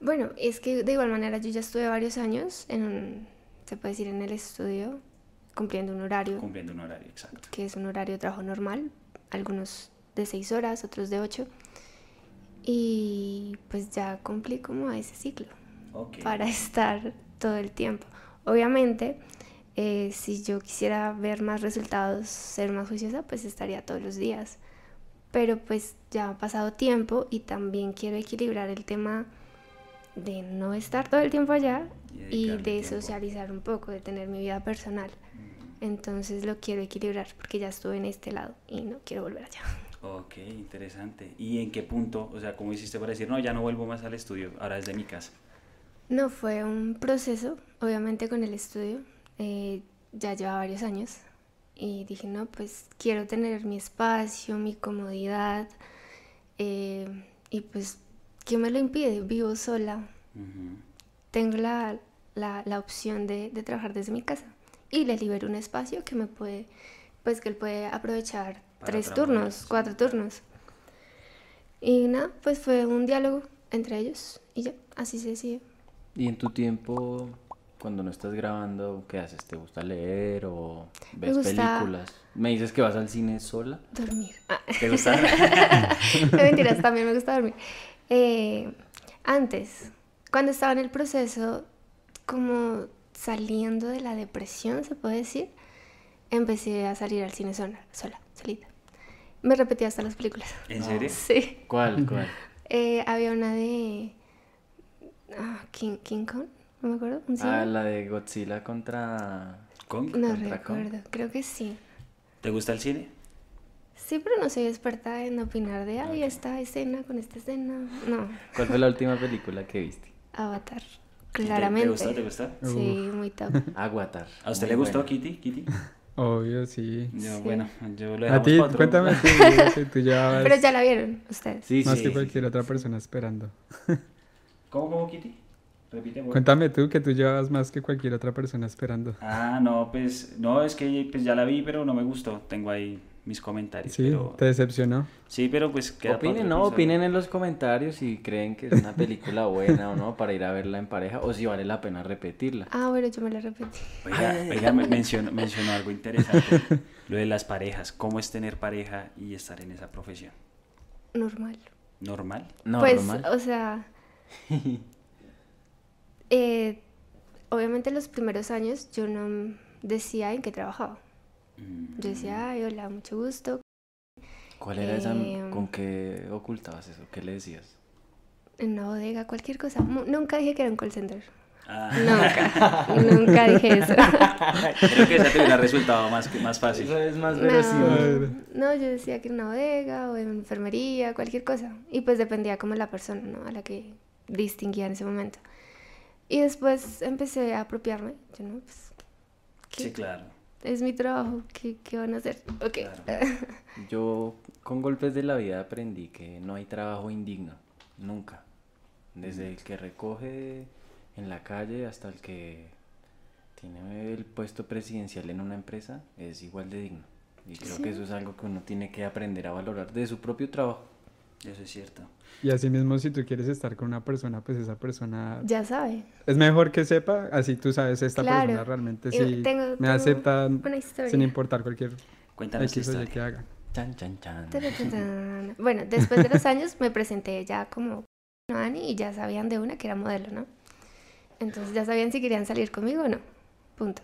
Bueno, es que de igual manera yo ya estuve varios años en un, se puede decir, en el estudio, cumpliendo un horario, cumpliendo un horario exacto. que es un horario de trabajo normal, algunos de 6 horas, otros de 8. Y pues ya cumplí como ese ciclo Ok. para estar todo el tiempo. Obviamente, eh, si yo quisiera ver más resultados, ser más juiciosa, pues estaría todos los días. Pero pues ya ha pasado tiempo y también quiero equilibrar el tema de no estar todo el tiempo allá Y y de socializar un poco, de tener mi vida personal. Entonces lo quiero equilibrar porque ya estuve en este lado y no quiero volver allá. Ok, interesante. ¿Y en qué punto? O sea, ¿cómo hiciste para decir, no, ya no vuelvo más al estudio, ahora desde mi casa? No, fue un proceso, obviamente con el estudio. eh, ya lleva varios años y dije, no, pues quiero tener mi espacio, mi comodidad. eh, y pues, ¿qué me lo impide? Vivo sola. Tengo la, la, la opción de, de trabajar desde mi casa. Y le libero un espacio que me puede, pues que él puede aprovechar Para tres turnos, cuatro turnos. Y nada, pues fue un diálogo entre ellos y ya, así se decidió. ¿Y en tu tiempo, cuando no estás grabando, qué haces? ¿Te gusta leer o ves gusta- películas? ¿Me dices que vas al cine sola? Dormir. Ah, ¿Te gusta? (laughs) no mentiras, también me gusta dormir. Eh, antes, cuando estaba en el proceso, como saliendo de la depresión, se puede decir, empecé a salir al cine sola, sola, solita. Me repetía hasta las películas. ¿En serio? Sí. ¿Cuál? ¿Cuál? Eh, había una de ah, King, King Kong, no me acuerdo. ¿un Ah, la de Godzilla contra... ¿Kong? No contra Kong. recuerdo, creo que sí. ¿Te gusta el cine? Sí, pero no soy experta en opinar de, ay, esta escena con esta escena. No, ¿Cuál fue la última película que viste? Avatar. ¿Te- Claramente. ¿Te, gustó? ¿Te gustó? Sí, muy top. (laughs) Avatar. ¿A usted Muy le gustó, buena. Kitty? ¿Kitty? (laughs) Obvio, sí. Yo, Sí. bueno, yo lo A ti, cuéntame tú, tú llevabas (laughs) Pero ya la vieron ustedes. Sí, más sí. que cualquier otra persona esperando. ¿Cómo, cómo, Kitty? Repite, por. Cuéntame tú, que tú llevabas más que cualquier otra persona esperando. Ah, no, pues, no, es que pues ya la vi, pero no me gustó. Tengo ahí mis comentarios. Sí, pero... te decepcionó. Sí, pero pues queda Opinen, no, opinen en los comentarios si creen que es una película buena o no para ir a verla en pareja o si vale la pena repetirla. Ah, bueno, yo me la repetí. Oiga, oiga, me- mencionó, mencionó algo interesante, lo de las parejas. ¿Cómo es tener pareja y estar en esa profesión? Normal. ¿Normal? No, pues, normal. o sea, (laughs) eh, obviamente los primeros años yo no decía en qué trabajaba. Mm, Yo decía, ay, hola, mucho gusto. ¿Cuál era esa? eh, ¿Con qué ocultabas eso? ¿Qué le decías? En una bodega, cualquier cosa. Nunca dije que era un call center. Ah, Nunca. (laughs) nunca dije eso. (laughs) creo que esa te hubiera resultado más, más fácil. Eso es más. No, no, yo decía que era una bodega o en enfermería, cualquier cosa. Y pues dependía como la persona, ¿no? A la que distinguía en ese momento. Y después empecé a apropiarme. Yo no, pues, ¿qué? Sí, claro. Es mi trabajo, ¿qué, qué van a hacer? Ok. Claro. Yo con golpes de la vida aprendí que no hay trabajo indigno, nunca. Desde el que recoge en la calle hasta el que tiene el puesto presidencial en una empresa es igual de digno. Y creo que eso es algo que uno tiene que aprender a valorar de su propio trabajo. Eso es cierto. Y así mismo, si tú quieres estar con una persona, pues esa persona... Ya sabe. Es mejor que sepa, así tú sabes, esta Claro. persona realmente sí tengo- me tengo acepta una historia. sin importar cualquier Cuéntanos historia. que haga. Chan, chan, chan. Bueno, después de los años me presenté ya como Ani y ya sabían de una que era modelo, ¿no? Entonces ya sabían si querían salir conmigo o no. Punto.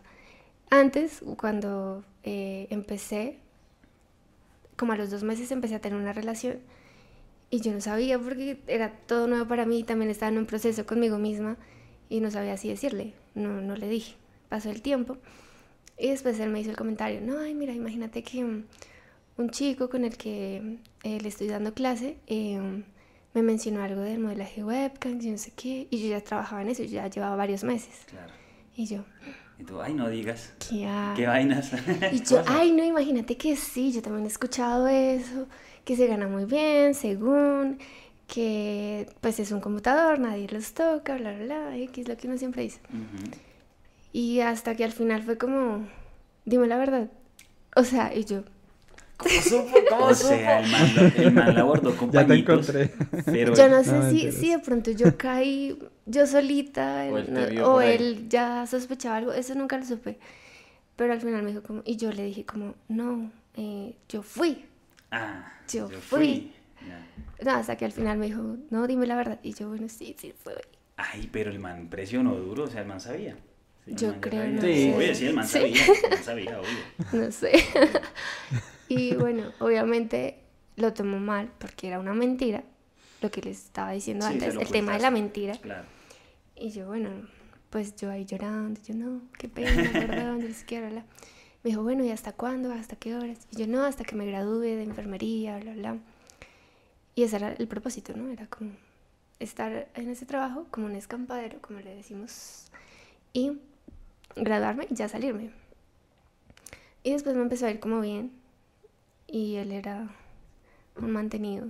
Antes, cuando eh, empecé, como a los dos meses empecé a tener una relación y yo no sabía porque era todo nuevo para mí, también estaba en un proceso conmigo misma y no sabía así decirle, no, no le dije. Pasó el tiempo y después él me hizo el comentario, no, ay, mira, imagínate que mm, un chico con el que eh, le estoy dando clase eh, me mencionó algo del modelaje webcam, yo no sé qué, y yo ya trabajaba en eso, yo ya llevaba varios meses. Claro. Y yo, Y tú, ay, no digas. ¿qué ¿Qué vainas? Y yo, (laughs) ay, no, imagínate que sí, yo también he escuchado eso, que se gana muy bien, según, que pues es un computador, nadie los toca, bla, bla, bla, X, lo que uno siempre dice. Ujú. Y hasta que al final fue como, dime la verdad. O sea, y yo, ¿Cómo supo? ¿Cómo (laughs) O sea, el man, lo- el man la abordó con (laughs) Ya te encontré. Pero (laughs) yo no sé No, si, si de pronto yo caí yo solita O él no- o él ya sospechaba algo, eso nunca lo supe. Pero al final me dijo como, y yo le dije como, no, eh, yo fui. Ah, Yo fui. No, hasta que al final me dijo, no, dime la verdad. Y yo, bueno, sí, sí, fui. Ay, pero el man presionó duro, o sea, el man sabía. Sí, Yo man creo, sabía. no sé. Oye, sí, el man Sí. sabía, el man sabía, obvio. (laughs) No sé. (laughs) y bueno, obviamente lo tomó mal porque era una mentira, lo que les estaba diciendo Sí, antes, el tema de la mentira. Claro. Y yo, bueno, pues yo ahí llorando, yo no, qué pena, (laughs) perdón, yo ni siquiera la. Me dijo, bueno, ¿y hasta cuándo? ¿Hasta qué horas? Y yo, no, hasta que me gradúe de enfermería, bla, bla. Y ese era el propósito, ¿no? Era como estar en ese trabajo como un escampadero, como le decimos, y graduarme y ya salirme. Y después me empezó a ir como bien. Y él era un mantenido.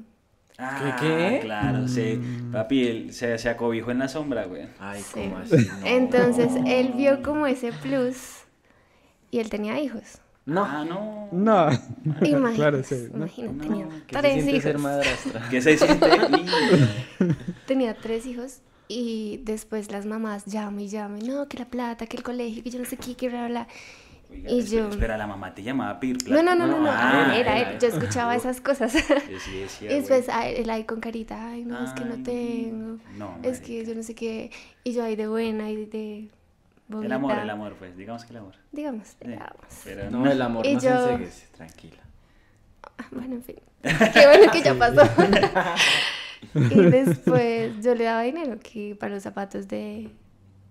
Ah, qué? Claro, sí. Papi, él se, se acobijó en la sombra, güey. Ay, Sí. ¿cómo así? (laughs) No. Entonces él vio como ese plus y él tenía hijos. No. Ah, no. No. Imagínate, (laughs) Claro, sí, ¿no? imagínate, No, tenía ¿Qué se tres hijos. ser madrastra? ¿Qué se siente? (laughs) Y- Tenía tres hijos y después las mamás llaman y llaman, no, que la plata, que el colegio, que yo no sé qué, que bla, bla. Oiga, Y espera, yo- espera, la mamá te llamaba a pedir No, plata. no, no, no, no, Ah, era era él. Yo escuchaba esas cosas. Sí, sí, (laughs) Y después ah, él ahí con carita, ay, no, es que no tengo. no, es que yo no sé qué. Y yo ahí de buena y de El amor, el amor, pues, digamos que el amor. Digamos, Sí, digamos. Pero No, el amor Y no yo- se enseguece, tranquila. Ah, Bueno, en fin. (laughs) Qué bueno que ya pasó. (laughs) y después yo le daba dinero que para los zapatos de,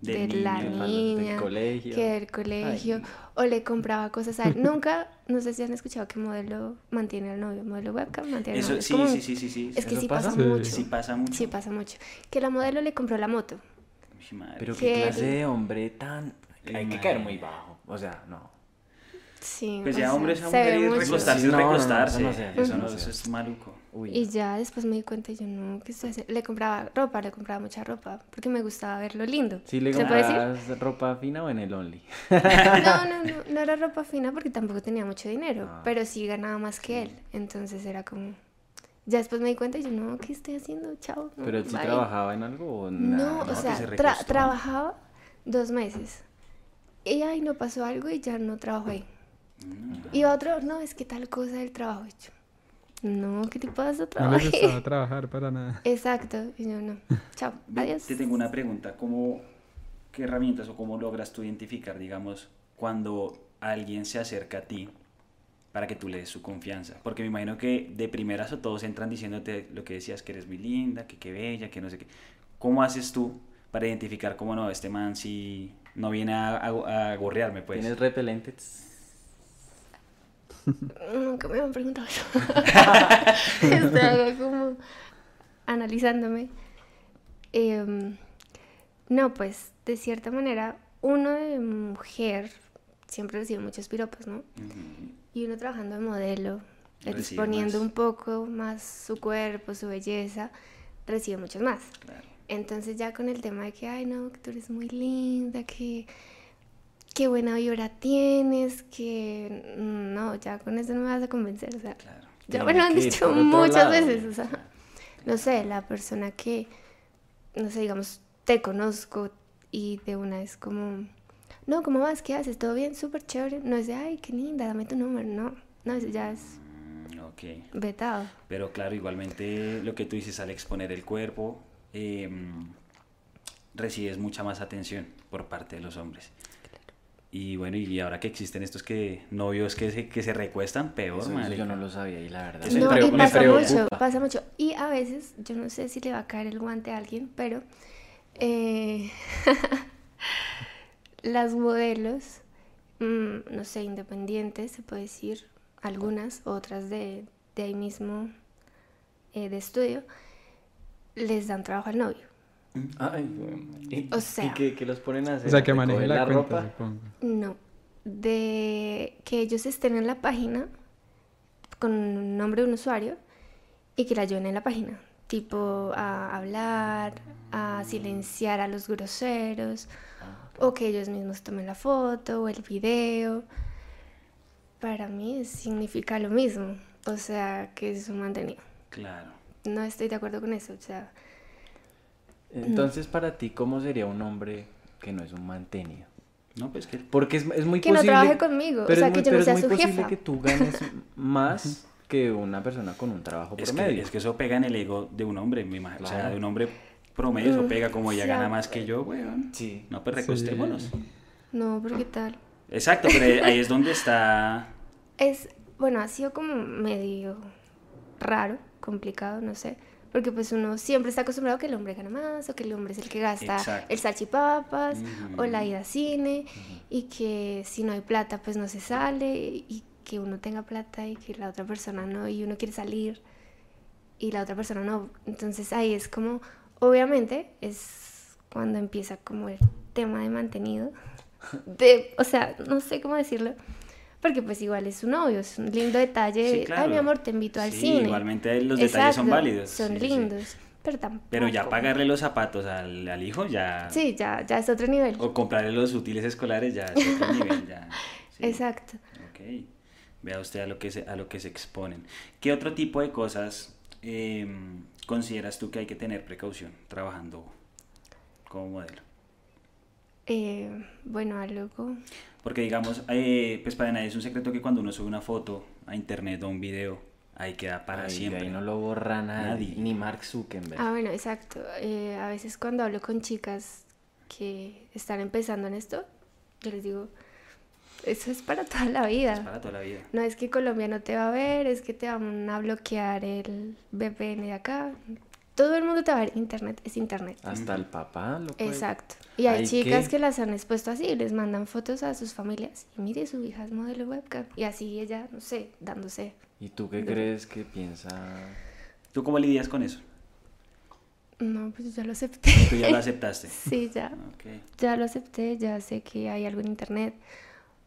de la niño, los del niña, colegio. que del colegio, Ay. o le compraba cosas a él. Nunca, no sé si han escuchado que modelo mantiene al novio, modelo webcam mantiene al Eso, novio. Es sí, como- sí, sí, sí, sí. Es que ¿Eso sí pasa, pasa? Sí. mucho. Sí pasa mucho. Sí pasa mucho. Que la modelo le compró la moto. Madre. Pero que qué clase de hombre tan... Ay, Hay que caer muy bajo. O sea, no. Sí. Pues ya hombre es mujer y recostarse Sí, no, no, no, recostarse. eso no Eso eso no, eso hace. es maluco. Uy. Y ya después me di cuenta, yo no, ¿qué estoy haciendo? Le compraba ropa, le compraba mucha ropa, porque me gustaba verlo lindo. ¿Sí le ¿Se puede decir? compras ropa fina o en el Only? No, no, (laughs) no, no era ropa fina porque tampoco tenía mucho dinero, Ah. pero sí ganaba más que él. Entonces era como... Ya después me di cuenta y yo, no, ¿qué estoy haciendo? Chao. no, ¿Pero él sí bye". trabajaba en algo o No, nada? no, o sea, se tra- trabajaba dos meses. Y ay, no pasó algo y ya no trabajó ahí. Y otro, no, es que tal cosa del trabajo. Y yo, no, ¿qué te pasa? No les Trabajé. gustaba trabajar para nada. (laughs) Exacto. Y yo, no. Chao. Adiós. Te tengo una pregunta. ¿Cómo, ¿Qué herramientas o cómo logras tú identificar, digamos, cuando alguien se acerca a ti para que tú le des su confianza? Porque me imagino que de primeras o todos entran diciéndote lo que decías, que eres muy linda, que qué bella, que no sé qué. ¿Cómo haces tú para identificar cómo no, este man si no viene a, a, a gorrearme, pues? ¿Tienes repelente? Nunca me han preguntado eso. (laughs) (laughs) Estaba como analizándome. Em, no, pues de cierta manera, uno de mujer siempre recibe muchos piropos, ¿no? Ujú. Y uno trabajando de modelo, exponiendo un poco más su cuerpo, su belleza, recibe muchos más. Claro. Entonces ya con el tema de que, ay no, que tú eres muy linda, que qué buena vibra tienes, que no, ya con eso no me vas a convencer, o sea, Claro. ya me lo han dicho muchas lado, veces, o sea, no sé, la persona que, no sé, digamos, te conozco y de una es como, no, ¿cómo vas? ¿Qué haces? ¿Todo bien? Súper chévere. No es de, ay, qué linda, dame tu número, no, no, eso ya es Mm, Ok. vetado. Pero claro, igualmente lo que tú dices al exponer el cuerpo, em, recibes mucha más atención por parte de los hombres. Y bueno, y ahora que existen estos que novios que se, que se recuestan, peor, Eso, eso marica. yo no lo sabía y la verdad Eso No, me y preo- me pasa mucho, pasa mucho. Y a veces, yo no sé si le va a caer el guante a alguien, pero eh, (laughs) las modelos, mm, no sé, independientes, se puede decir, algunas, otras de, de ahí mismo, eh, de estudio, les dan trabajo al novio. Ay, güey. ¿Y, O sea- ¿y qué, qué los ponen a hacer? O sea, que ¿A maneje recoger la, cuenta, ropa? supongo. No, de que ellos estén en la página con un nombre de un usuario y que la lleven en la página. Tipo a hablar, a silenciar a los groseros, o que ellos mismos tomen la foto o el video. Para mí significa lo mismo, o sea, que es un mantenido. Claro. No estoy de acuerdo con eso, o sea, Entonces, para ti, ¿cómo sería un hombre que no es un mantenido? No, pues que... Porque es, es muy Que no posible... trabaje conmigo, o pero sea, es que yo no pero sea es su muy posible jefa. que tú ganes (laughs) más que una persona con un trabajo Es que, promedio. es que eso pega en el ego de un hombre, me imagino. O sea, Claro. de un hombre promedio, eso pega como ella Sí, gana a- más que yo, weón. Sí. No, pues Sí. recostémonos. no, porque tal. Exacto, pero ahí es donde está... Es, bueno, ha sido como medio raro, complicado, no sé. Porque pues uno siempre está acostumbrado a que el hombre gana más, o que el hombre es el que gasta Exacto. el salchipapas, o la ida a cine, y que si no hay plata pues no se sale, y que uno tenga plata y que la otra persona no, y uno quiere salir y la otra persona no. Entonces ahí es como, obviamente, es cuando empieza como el tema de mantenido. De, o sea, no sé cómo decirlo. Porque pues igual es su novio, es un lindo detalle. Sí, claro. Ay, mi amor, te invito al Sí, cine. igualmente los detalles son válidos. Son sí, lindos. Pero tampoco. Pero ya pagarle los zapatos al, al hijo ya... Sí, ya, ya es otro nivel. O comprarle los útiles escolares ya es otro nivel, ya. (laughs) Exacto. Ok. Vea usted a lo que se, a lo que se exponen. ¿Qué otro tipo de cosas eh, consideras tú que hay que tener precaución trabajando como modelo? Eh, bueno, algo. Porque digamos, eh, pues para nadie es un secreto que cuando uno sube una foto a internet o un video, ahí queda para de siempre. ahí no lo borra nadie, Nadie. ni Mark Zuckerberg. Ah, bueno, exacto. Eh, a veces cuando hablo con chicas que están empezando en esto, yo les digo, eso es para toda la vida. Es para toda la vida. No es que Colombia no te va a ver, es que te van a bloquear el VPN de acá. Todo el mundo te va a ver. Internet es internet. Hasta el papá lo puede. Exacto. Y hay Hay chicas que- que las han expuesto así, les mandan fotos a sus familias y mire, su hija es modelo webcam. Y así ella, no sé, dándose. ¿Y tú qué crees que piensa? ¿Tú cómo lidias con eso? No, pues ya lo acepté. Tú ya lo (laughs) aceptaste. sí, ya. Ya lo acepté, ya sé que hay algo en internet.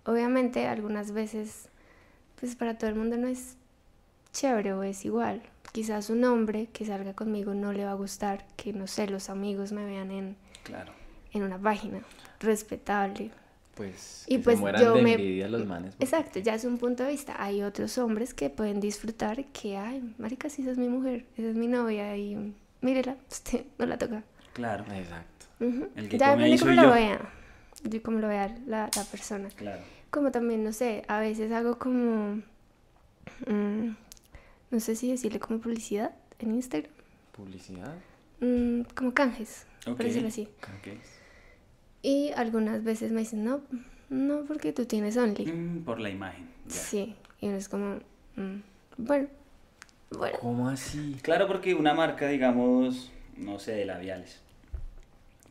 Obviamente, algunas veces, pues para todo el mundo no es chévere o es igual. Quizás un hombre que salga conmigo no le va a gustar que, no sé, los amigos me vean en, Claro. en una página. Respetable. Pues Y que pues se mueran yo de me- envidia los manes. porque- Exacto, ya es un punto de vista. Hay otros hombres que pueden disfrutar que, ay, marica, si esa es mi mujer, esa es mi novia y mírela, (laughs) usted no la toca. Claro. Exacto. El que Ya come ahí soy lo yo. vea, de cómo lo vea la, la persona. Claro. Como también, no sé, a veces hago como, mm, no sé si decirle como publicidad en Instagram, Publicidad. mm, como canjes, Ok. por decirlo así. Y algunas veces me dicen, no, no, porque tú tienes Only. Mm, por la imagen. ya. Sí, y uno es como, mm, bueno, bueno. ¿Cómo así? Claro, porque una marca, digamos, no sé, de labiales.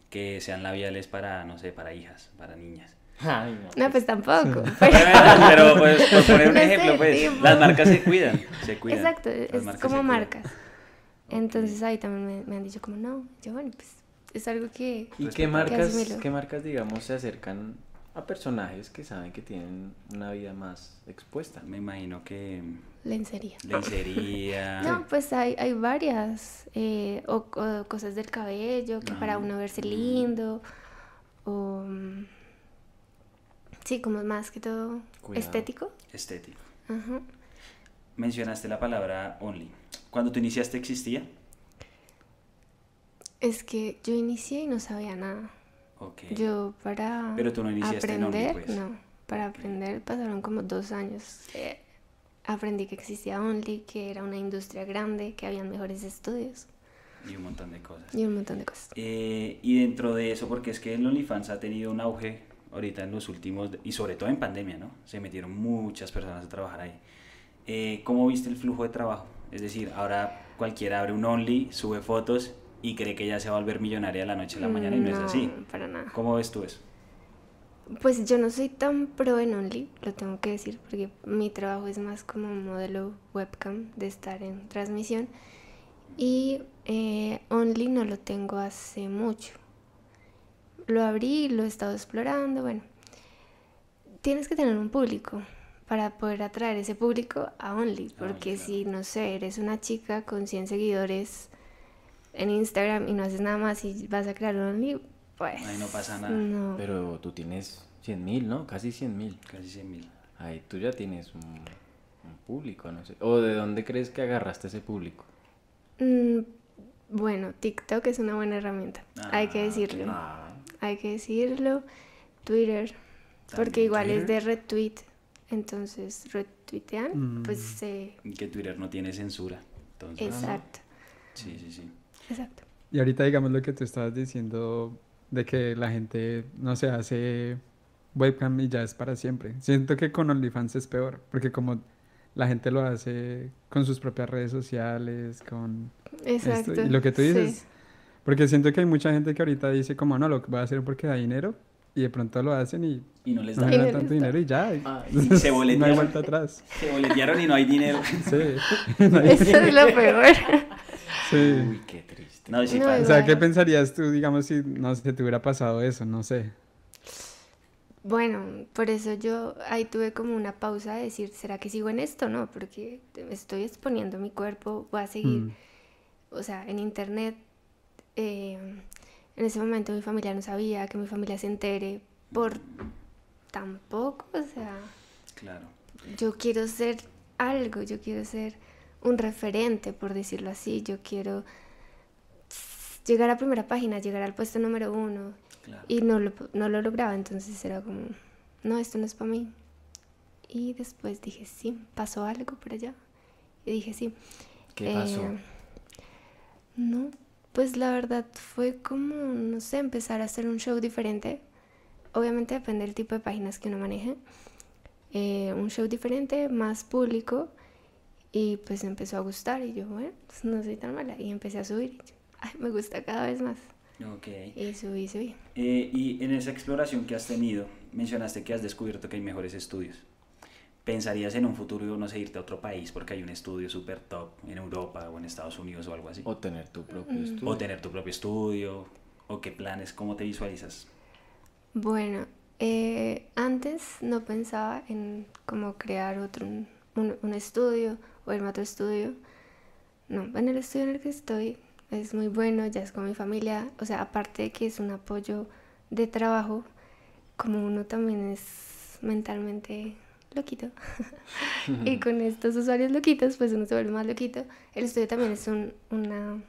Que sean labiales para, no sé, para hijas, para niñas. Ay, no. No, pues tampoco. (laughs) Pero pues, por poner un No sé, ejemplo, pues, tipo. las marcas se cuidan, se cuidan. Exacto, Las es marcas como cuidan. marcas. Entonces ahí también me, me han dicho como, no, yo bueno, pues es algo que... ¿Y qué marcas, qué marcas, digamos, se acercan a personajes que saben que tienen una vida más expuesta? Me imagino que Lencería. lencería. (laughs) No, pues hay, hay varias, eh, o, o cosas del cabello, que para Ah, uno verse lindo, o... mm, Sí, como más que todo Cuidado. estético. Estético. Ajá. Mencionaste la palabra only. Cuando tú iniciaste existía. Es que yo inicié y no sabía nada. Ok. Yo para Pero tú no iniciaste en Only, aprender, pues. no, para aprender pasaron como dos años. Eh, aprendí que existía Only, que era una industria grande, que habían mejores estudios Y un montón de cosas. y un montón de cosas. Eh, y dentro de eso, porque es que el OnlyFans ha tenido un auge ahorita en los últimos, y sobre todo en pandemia, ¿no? Se metieron muchas personas a trabajar ahí. Eh, ¿Cómo viste el flujo de trabajo? Es decir, ahora cualquiera abre un Only, sube fotos y cree que ya se va a volver millonaria de la noche a la mañana y no, es así. para nada. ¿Cómo ves tú eso? Pues yo no soy tan pro en Only, lo tengo que decir, porque mi trabajo es más como un modelo webcam de estar en transmisión. Y eh, Only no lo tengo hace mucho. Lo abrí, lo he estado explorando, bueno. Tienes que tener un público para poder atraer ese público a Only, porque claro. si, no sé, eres una chica con 100 seguidores en Instagram y no haces nada más y vas a crear un Only, pues... Ahí no pasa nada. No. Pero tú tienes 100 mil, ¿no? Casi 100 mil. Casi 100 mil. Ahí tú ya tienes un, un público, no sé. ¿O de dónde crees que agarraste ese público? Mm, bueno, TikTok es una buena herramienta, hay que Ah, decirlo. Ah, Hay que decirlo. Twitter, porque igual es de retweet, entonces retuitean, pues Mm. se... Y que Twitter no tiene censura. Entonces, Exacto, sí, sí, sí. exacto. Y ahorita digamos lo que tú estabas diciendo de que la gente no se hace webcam y ya es para siempre. Siento que con OnlyFans es peor, porque como la gente lo hace con sus propias redes sociales, con esto. Exacto. Y lo que tú sí. dices, porque siento que hay mucha gente que ahorita dice como, no, lo voy a hacer porque da dinero, y de pronto lo hacen y Y no les no da. Y no les tanto da. dinero y ya. Ay, Y se (laughs) no hay boletearon. vuelta atrás. Se boletearon y no hay dinero. Sí. (laughs) Eso es lo peor. (laughs) sí. Uy, qué triste. No, sí No, pasa. O sea, ¿qué pensarías tú, digamos, si no sé, te hubiera pasado eso? No sé. Bueno, por eso yo ahí tuve como una pausa de decir, ¿será que sigo en esto? No, porque estoy exponiendo mi cuerpo, voy a seguir. Mm. O sea, en internet, eh, en ese momento mi familia no sabía, que mi familia se entere por tampoco, o sea, Claro. yo quiero ser algo, yo quiero ser un referente, por decirlo así, yo quiero llegar a primera página, llegar al puesto número uno, Claro. y no lo, no lo lograba, entonces era como, no, esto no es para mí. Y después dije, sí, pasó algo por allá. Y dije, sí. ¿Qué pasó? Eh, no, pues la verdad fue como, no sé, empezar a hacer un show diferente. Obviamente depende del tipo de páginas que uno maneje. Eh, un show diferente, más público. Y pues empezó a gustar y yo, bueno, pues no soy tan mala. Y empecé a subir y yo, ay, me gusta cada vez más. Ok. Y subí, subí. Eh, y en esa exploración que has tenido, mencionaste que has descubierto que hay mejores estudios. ¿Pensarías en un futuro, no sé, irte a otro país porque hay un estudio súper top en Europa o en Estados Unidos o algo así? O tener tu propio Mm. estudio. O tener tu propio estudio, o qué planes, cómo te visualizas. Bueno, eh, antes no pensaba en cómo crear otro, un, un estudio o irme a otro estudio. No, en el estudio en el que estoy es muy bueno, ya es con mi familia. O sea, aparte de que es un apoyo de trabajo, como uno también es mentalmente loquito. (laughs) y con estos usuarios loquitos, pues uno se vuelve más loquito. El estudio también es un, una,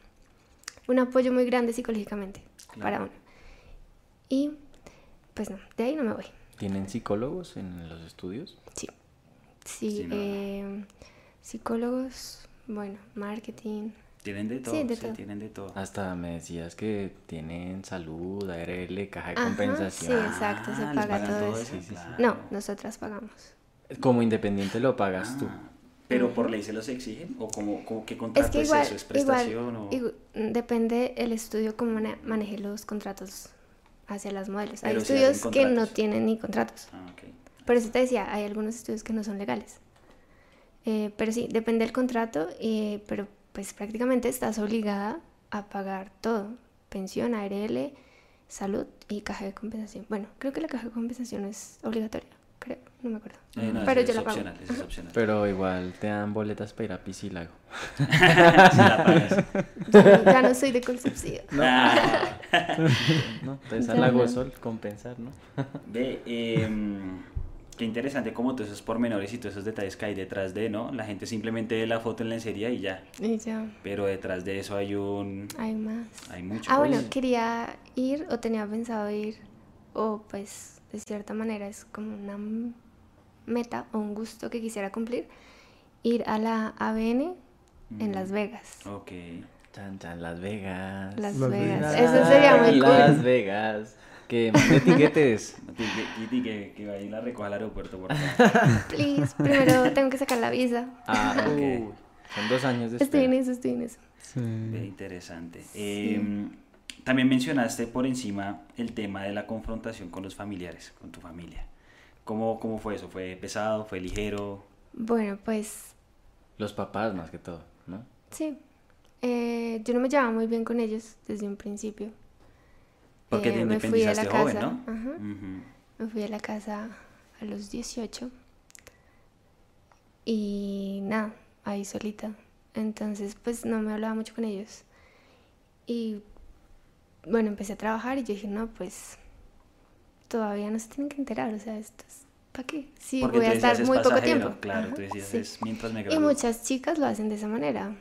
un apoyo muy grande psicológicamente para uno. Y pues no, de ahí no me voy. ¿Tienen psicólogos en los estudios? Sí. Sí, Sí, no. eh, psicólogos, bueno, marketing. Tienen de todo, Sí, sí, de todo. tienen de todo. Hasta me decías que tienen salud, ARL, caja de Ajá, compensación. sí, exacto, se Ah, les paga todo, todo eso. eso, Sí, sí, sí. claro. No, nosotras pagamos. Como independiente lo pagas tú. Ah, ¿Pero por ley se los exigen? ¿O como, como qué Es contrato que es, igual, eso? ¿Es igual, prestación o...? igu- depende el estudio cómo mane- maneje los contratos hacia las modelos. Hay Pero sí estudios que no tienen ni contratos. Ah, ok. Por eso te decía, hay algunos estudios que no son legales. Eh, pero sí, depende del contrato, eh, pero pues prácticamente estás obligada a pagar todo. Pensión, ARL, salud y caja de compensación. Bueno, creo que la caja de compensación es obligatoria, creo, no me acuerdo. Eh, no, pero yo es la pago. opcional, eso es opcional. Pero igual te dan boletas para ir a Piscilago. Si (laughs) la pagas. Ya no, ya no soy de Colsubsidio. Ah, (laughs) ¿No? Entonces al Lago no. Sol compensar, ¿no? Ve, em, qué interesante como todos esos pormenores y todos esos detalles que hay detrás de, ¿no? La gente simplemente ve la foto en lencería y ya. Y ya, Pero detrás de eso hay un... hay más. Hay mucho. Ah, bueno, pues. quería ir o tenía pensado ir, o pues de cierta manera es como una meta o un gusto que quisiera cumplir, ir a la ABN en Mm. Las Vegas. Ok. Chan, Las Vegas. Las Las Vegas. Vegas. Eso sería muy Las cool. Vegas. Que mande tiquetes. (laughs) Titi, que, que y la recoja al aeropuerto, por favor. Please, primero (laughs) tengo que sacar la visa. Ah, Ok. Son dos años de Estoy en eso, estoy en eso. Sí. Interesante. Em, también mencionaste por encima el tema de la confrontación con los familiares, con tu familia. ¿Cómo, cómo fue eso? ¿Fue pesado? ¿Fue ligero? Bueno, pues Los papás más que todo, ¿no? sí. Eh, yo no me llevaba muy bien con ellos desde un principio. Porque Eh, te me fui a la joven, casa. ¿no? ajá. Ujú. Me fui a la casa a los 18 y nada, ahí solita. Entonces, pues no me hablaba mucho con ellos. Y bueno, empecé a trabajar y yo dije, no, pues todavía no se tienen que enterar, o sea, esto es ¿para qué? Sí, Porque voy a estar muy poco tiempo. Claro, Ajá, tú decías, sí. es mientras me Y gradúo. muchas chicas lo hacen de esa manera.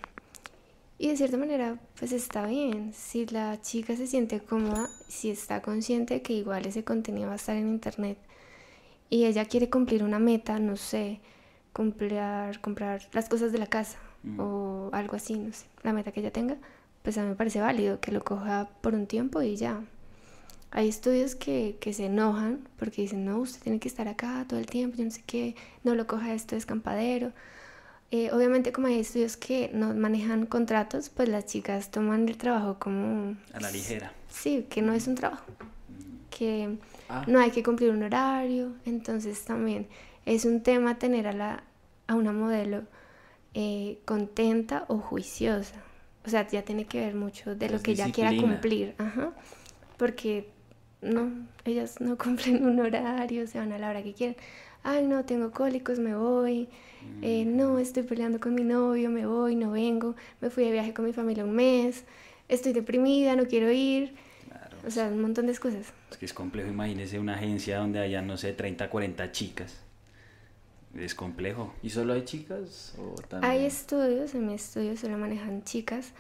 Y de cierta manera, pues está bien. Si la chica se siente cómoda, si está consciente que igual ese contenido va a estar en internet y ella quiere cumplir una meta, no sé, comprar, comprar las cosas de la casa Mm. o algo así, no sé, la meta que ella tenga, pues a mí me parece válido que lo coja por un tiempo y ya. Hay estudios que, que se enojan porque dicen, no, usted tiene que estar acá todo el tiempo, yo no sé qué, no lo coja esto de escampadero. Eh, obviamente como hay estudios que no manejan contratos, pues las chicas toman el trabajo como... A la ligera. Sí, que no es un trabajo, que Ah. no hay que cumplir un horario, entonces también es un tema tener a, la, a una modelo eh, contenta o juiciosa. O sea, ya tiene que ver mucho de lo que ella quiera cumplir, ajá, porque no, ellas no (laughs) cumplen un horario, se van a la hora que quieren. Ay, no, tengo cólicos, me voy. Eh, no, estoy peleando con mi novio, me voy, no vengo. Me fui de viaje con mi familia un mes. Estoy deprimida, no quiero ir. Claro. O sea, un montón de excusas. Es que es complejo, imagínese una agencia donde haya, no sé, 30, 40 chicas. Es complejo. ¿Y solo hay chicas o también? Hay estudios, en mi estudio solo manejan chicas,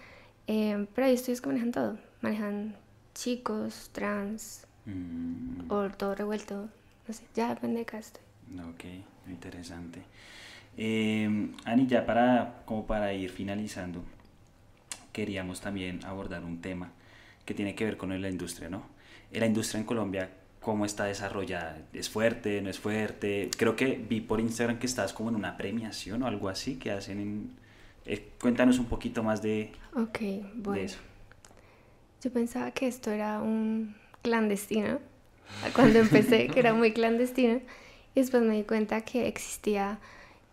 eh, pero hay estudios que manejan todo. Manejan chicos, trans, Mm, o todo revuelto. No sé, ya depende de cada estudio. Ok, interesante. Eh, Ani, ya para, como para ir finalizando, queríamos también abordar un tema que tiene que ver con la industria, ¿no? La industria en Colombia, ¿cómo está desarrollada? ¿Es fuerte? ¿No es fuerte? Creo que vi por Instagram que estás como en una premiación o algo así que hacen en... eh, cuéntanos un poquito más de, Ok, de bueno. eso. Yo pensaba que esto era un clandestino, cuando empecé, que era muy clandestino, y después me di cuenta que existía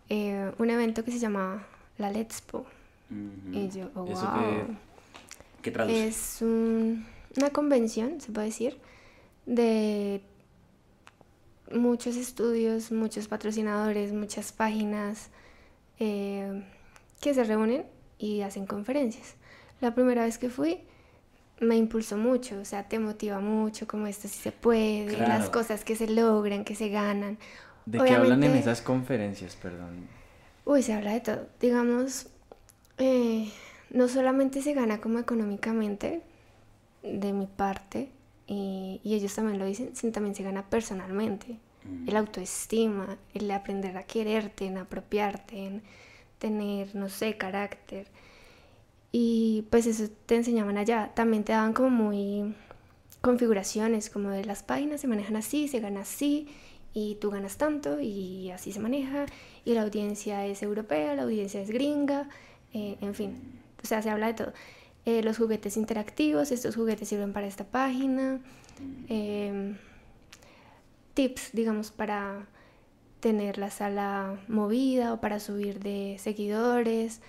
eh, un evento que se llamaba la Letspo. Ujú. Y yo, oh, ¿Eso wow. ¿Qué traduce? Es un- una convención, se puede decir, de muchos estudios, muchos patrocinadores, muchas páginas eh, que se reúnen y hacen conferencias. La primera vez que fui me impulsó mucho, o sea, te motiva mucho, como esto sí se puede, las cosas que se logran, que se ganan. ¿De qué hablan en esas conferencias, perdón? Uy, se habla de todo. Digamos, eh, no solamente se gana como económicamente, de mi parte, y, y ellos también lo dicen, sino también se gana personalmente. Mm. El autoestima, el aprender a quererte, en apropiarte, en tener, no sé, carácter. Y pues eso te enseñaban allá. También te daban como muy configuraciones, como de las páginas se manejan así, se gana así, y tú ganas tanto, y así se maneja, y la audiencia es europea, la audiencia es gringa, eh, en fin, o sea, se habla de todo. Eh, los juguetes interactivos, estos juguetes sirven para esta página. em, tips, digamos, para tener la sala movida o para subir de seguidores.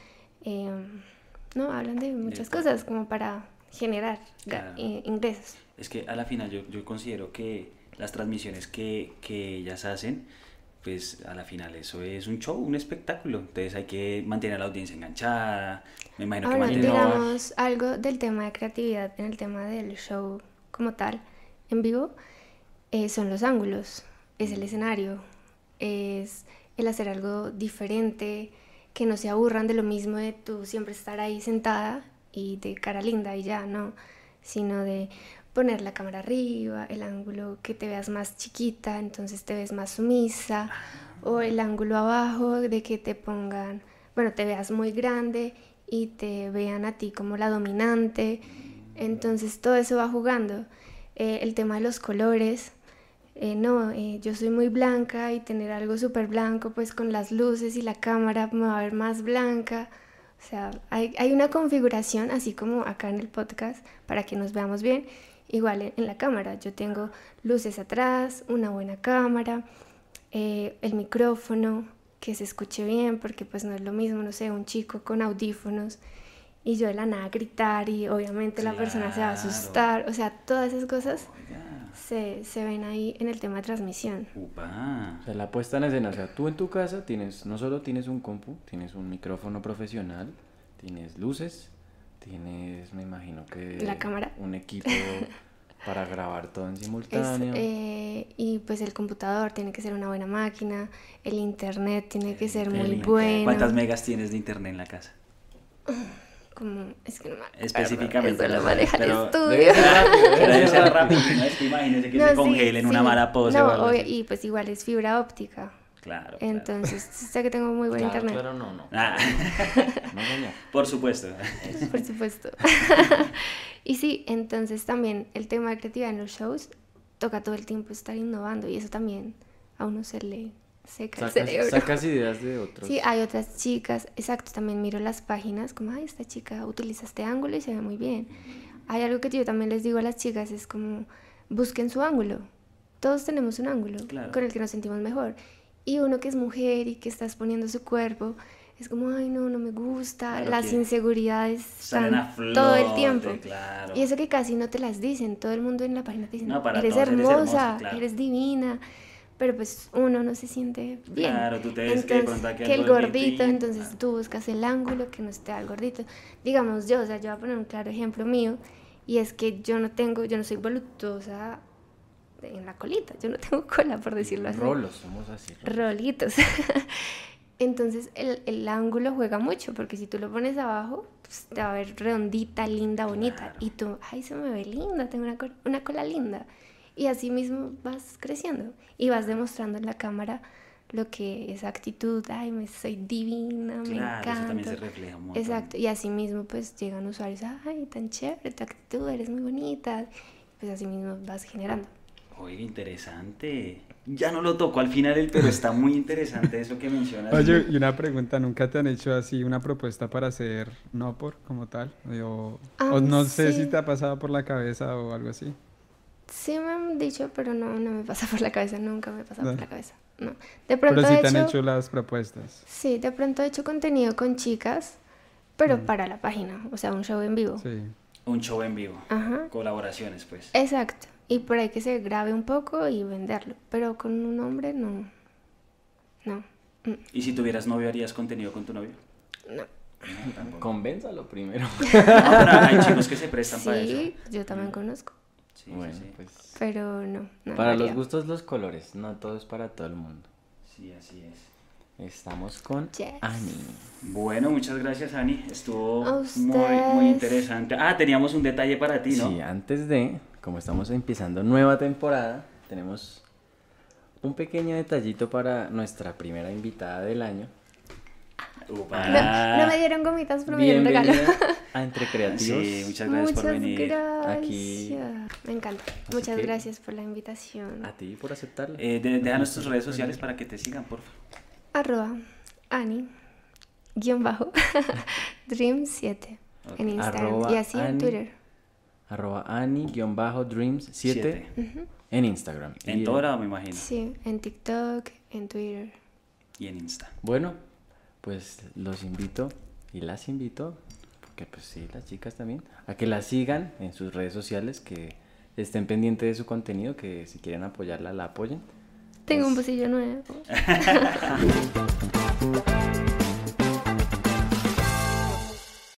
No, hablan de muchas cosas como para generar Claro. eh, ingresos. Es que a la final yo, yo considero que las transmisiones que, que ellas hacen, pues a la final eso es un show, un espectáculo. Entonces hay que mantener a la audiencia enganchada. Me imagino que Ahora, mantener... digamos algo del tema de creatividad en el tema del show como tal, en vivo, eh, son los ángulos, es el escenario, es el hacer algo diferente, que no se aburran de lo mismo de tú siempre estar ahí sentada y de cara linda y ya, no, sino de poner la cámara arriba, el ángulo que te veas más chiquita, entonces te ves más sumisa, o el ángulo abajo de que te pongan, bueno, te veas muy grande y te vean a ti como la dominante, entonces todo eso va jugando. Eh, el tema de los colores, eh, no, eh, yo soy muy blanca y tener algo súper blanco, pues con las luces y la cámara me va a ver más blanca. O sea, hay, hay una configuración, así como acá en el podcast, para que nos veamos bien. Igual en, en la cámara, yo tengo luces atrás, una buena cámara, eh, el micrófono, que se escuche bien, porque pues no es lo mismo, no sé, un chico con audífonos y yo de la nada gritar y obviamente la persona se va a asustar. O sea, todas esas cosas se, se ven ahí en el tema de transmisión. upa. O sea, la puesta en escena, o sea, tú en tu casa tienes, no solo tienes un compu, tienes un micrófono profesional, tienes luces, tienes, me imagino que... La cámara. Un equipo (laughs) para grabar todo en Es, simultáneo. eh, y pues el computador tiene que ser una buena máquina, el internet tiene que ser muy Internet. bueno. ¿Cuántas megas tienes de internet en la casa? (laughs) Como, es que no me acuerdo, Específicamente, Eso lo maneja el estudio. Pero ser rápido. ¿no? Es que imagínese que No, se sí, congele en una sí. mala pose No, o algo obvio, así. y pues igual es fibra óptica. Claro, claro. Entonces, sé que tengo muy buen Claro, internet. claro, no, no. Ah, (laughs) No, por supuesto. Por supuesto. (laughs) y sí, entonces también el tema de creatividad en los shows toca todo el tiempo estar innovando y eso también a uno se le seca el Sacas, cerebro. sacas ideas de otros. Sí, hay otras chicas, exacto, también miro las páginas como, ay, esta chica utiliza este ángulo y se ve muy bien. Hay algo que yo también les digo a las chicas, es como, busquen su ángulo. Todos tenemos un ángulo Claro. con el que nos sentimos mejor. Y uno que es mujer y que está exponiendo su cuerpo, es como, ay, no, no me gusta. Claro las inseguridades están a flote, todo el tiempo. claro. Y eso que casi no te las dicen, todo el mundo en la página te dice, No, para eres, todos eres hermosa, hermosa, claro. eres divina, pero pues uno no se siente bien. Claro, tú te ves entonces, que el gordito y- entonces claro. tú buscas el ángulo que no esté al gordito. Digamos yo, o sea, yo voy a poner un claro ejemplo mío, y es que yo no tengo, yo no soy voluptuosa en la colita, yo no tengo (laughs) cola, por decirlo así. Rolos, somos así. rolos. Rolitos. (laughs) Entonces el, el ángulo juega mucho, porque si tú lo pones abajo, pues, te va a ver redondita, linda, bonita. Y tú, ay, se me ve linda, tengo una, una cola linda. Y así mismo vas creciendo y vas demostrando en la cámara lo que esa actitud, ay, me soy divina, me Claro, eso encanta. también se refleja un. Exacto, y así mismo pues llegan usuarios, ay, tan chévere tu actitud, eres muy bonita. Pues así mismo vas generando. Oye, interesante. Ya no lo tocó al final, el- pero está muy interesante eso que mencionas. Oye, y una pregunta, ¿nunca te han hecho así una propuesta para hacer no por como tal? O, Ah, o no sé sí. si te ha pasado por la cabeza o algo así. Sí me han dicho, pero no, no me pasa (laughs) por la cabeza, nunca me pasa No. por la cabeza. No. De pronto Pero sí he te han hecho, hecho las propuestas. sí, de pronto he hecho contenido con chicas, pero Mm. para la página, o sea, un show en vivo. Sí. Un show en vivo. Ajá. Colaboraciones, pues. Exacto. Y por ahí que se grabe un poco y venderlo, pero con un hombre no. No. Mm, ¿Y si tuvieras novio, harías contenido con tu novio? No. No. Convénzalo primero. No, pero hay chicos que se prestan para eso. Sí, yo también conozco, Sí, bueno, sí, sí. pues. pero no. no Para lo los gustos, los colores. No todo es para todo el mundo. Sí, así es. Estamos con Yes. Ani. Bueno, muchas gracias, Ani. Estuvo muy, muy interesante. Ah, teníamos un detalle para ti, ¿no? Sí, antes de, como estamos empezando nueva temporada, tenemos un pequeño detallito para nuestra primera invitada del año. Upa. No, no me dieron gomitas, pero me dieron regalo. A (laughs) Entre Creativos. Sí, muchas gracias por Muchas venir. gracias. Aquí. Me encanta. Así Muchas que- gracias por la invitación. A ti por aceptarlo. Eh, de- déjanos tus redes sociales para que te sigan, por favor. Arroba Ani guion bajo (laughs) Dream 7 en Instagram Arroba y así en Ani. Twitter. Arroba Ani-Dreams7 Siete. en Instagram. En lado, me imagino. Sí, en TikTok, en Twitter. Y en Insta. Bueno, pues los invito y las invito, porque pues sí, las chicas también, a que la sigan en sus redes sociales, que estén pendientes de su contenido, que si quieren apoyarla, la apoyen. Tengo un Pues- bolsillo nuevo. (laughs)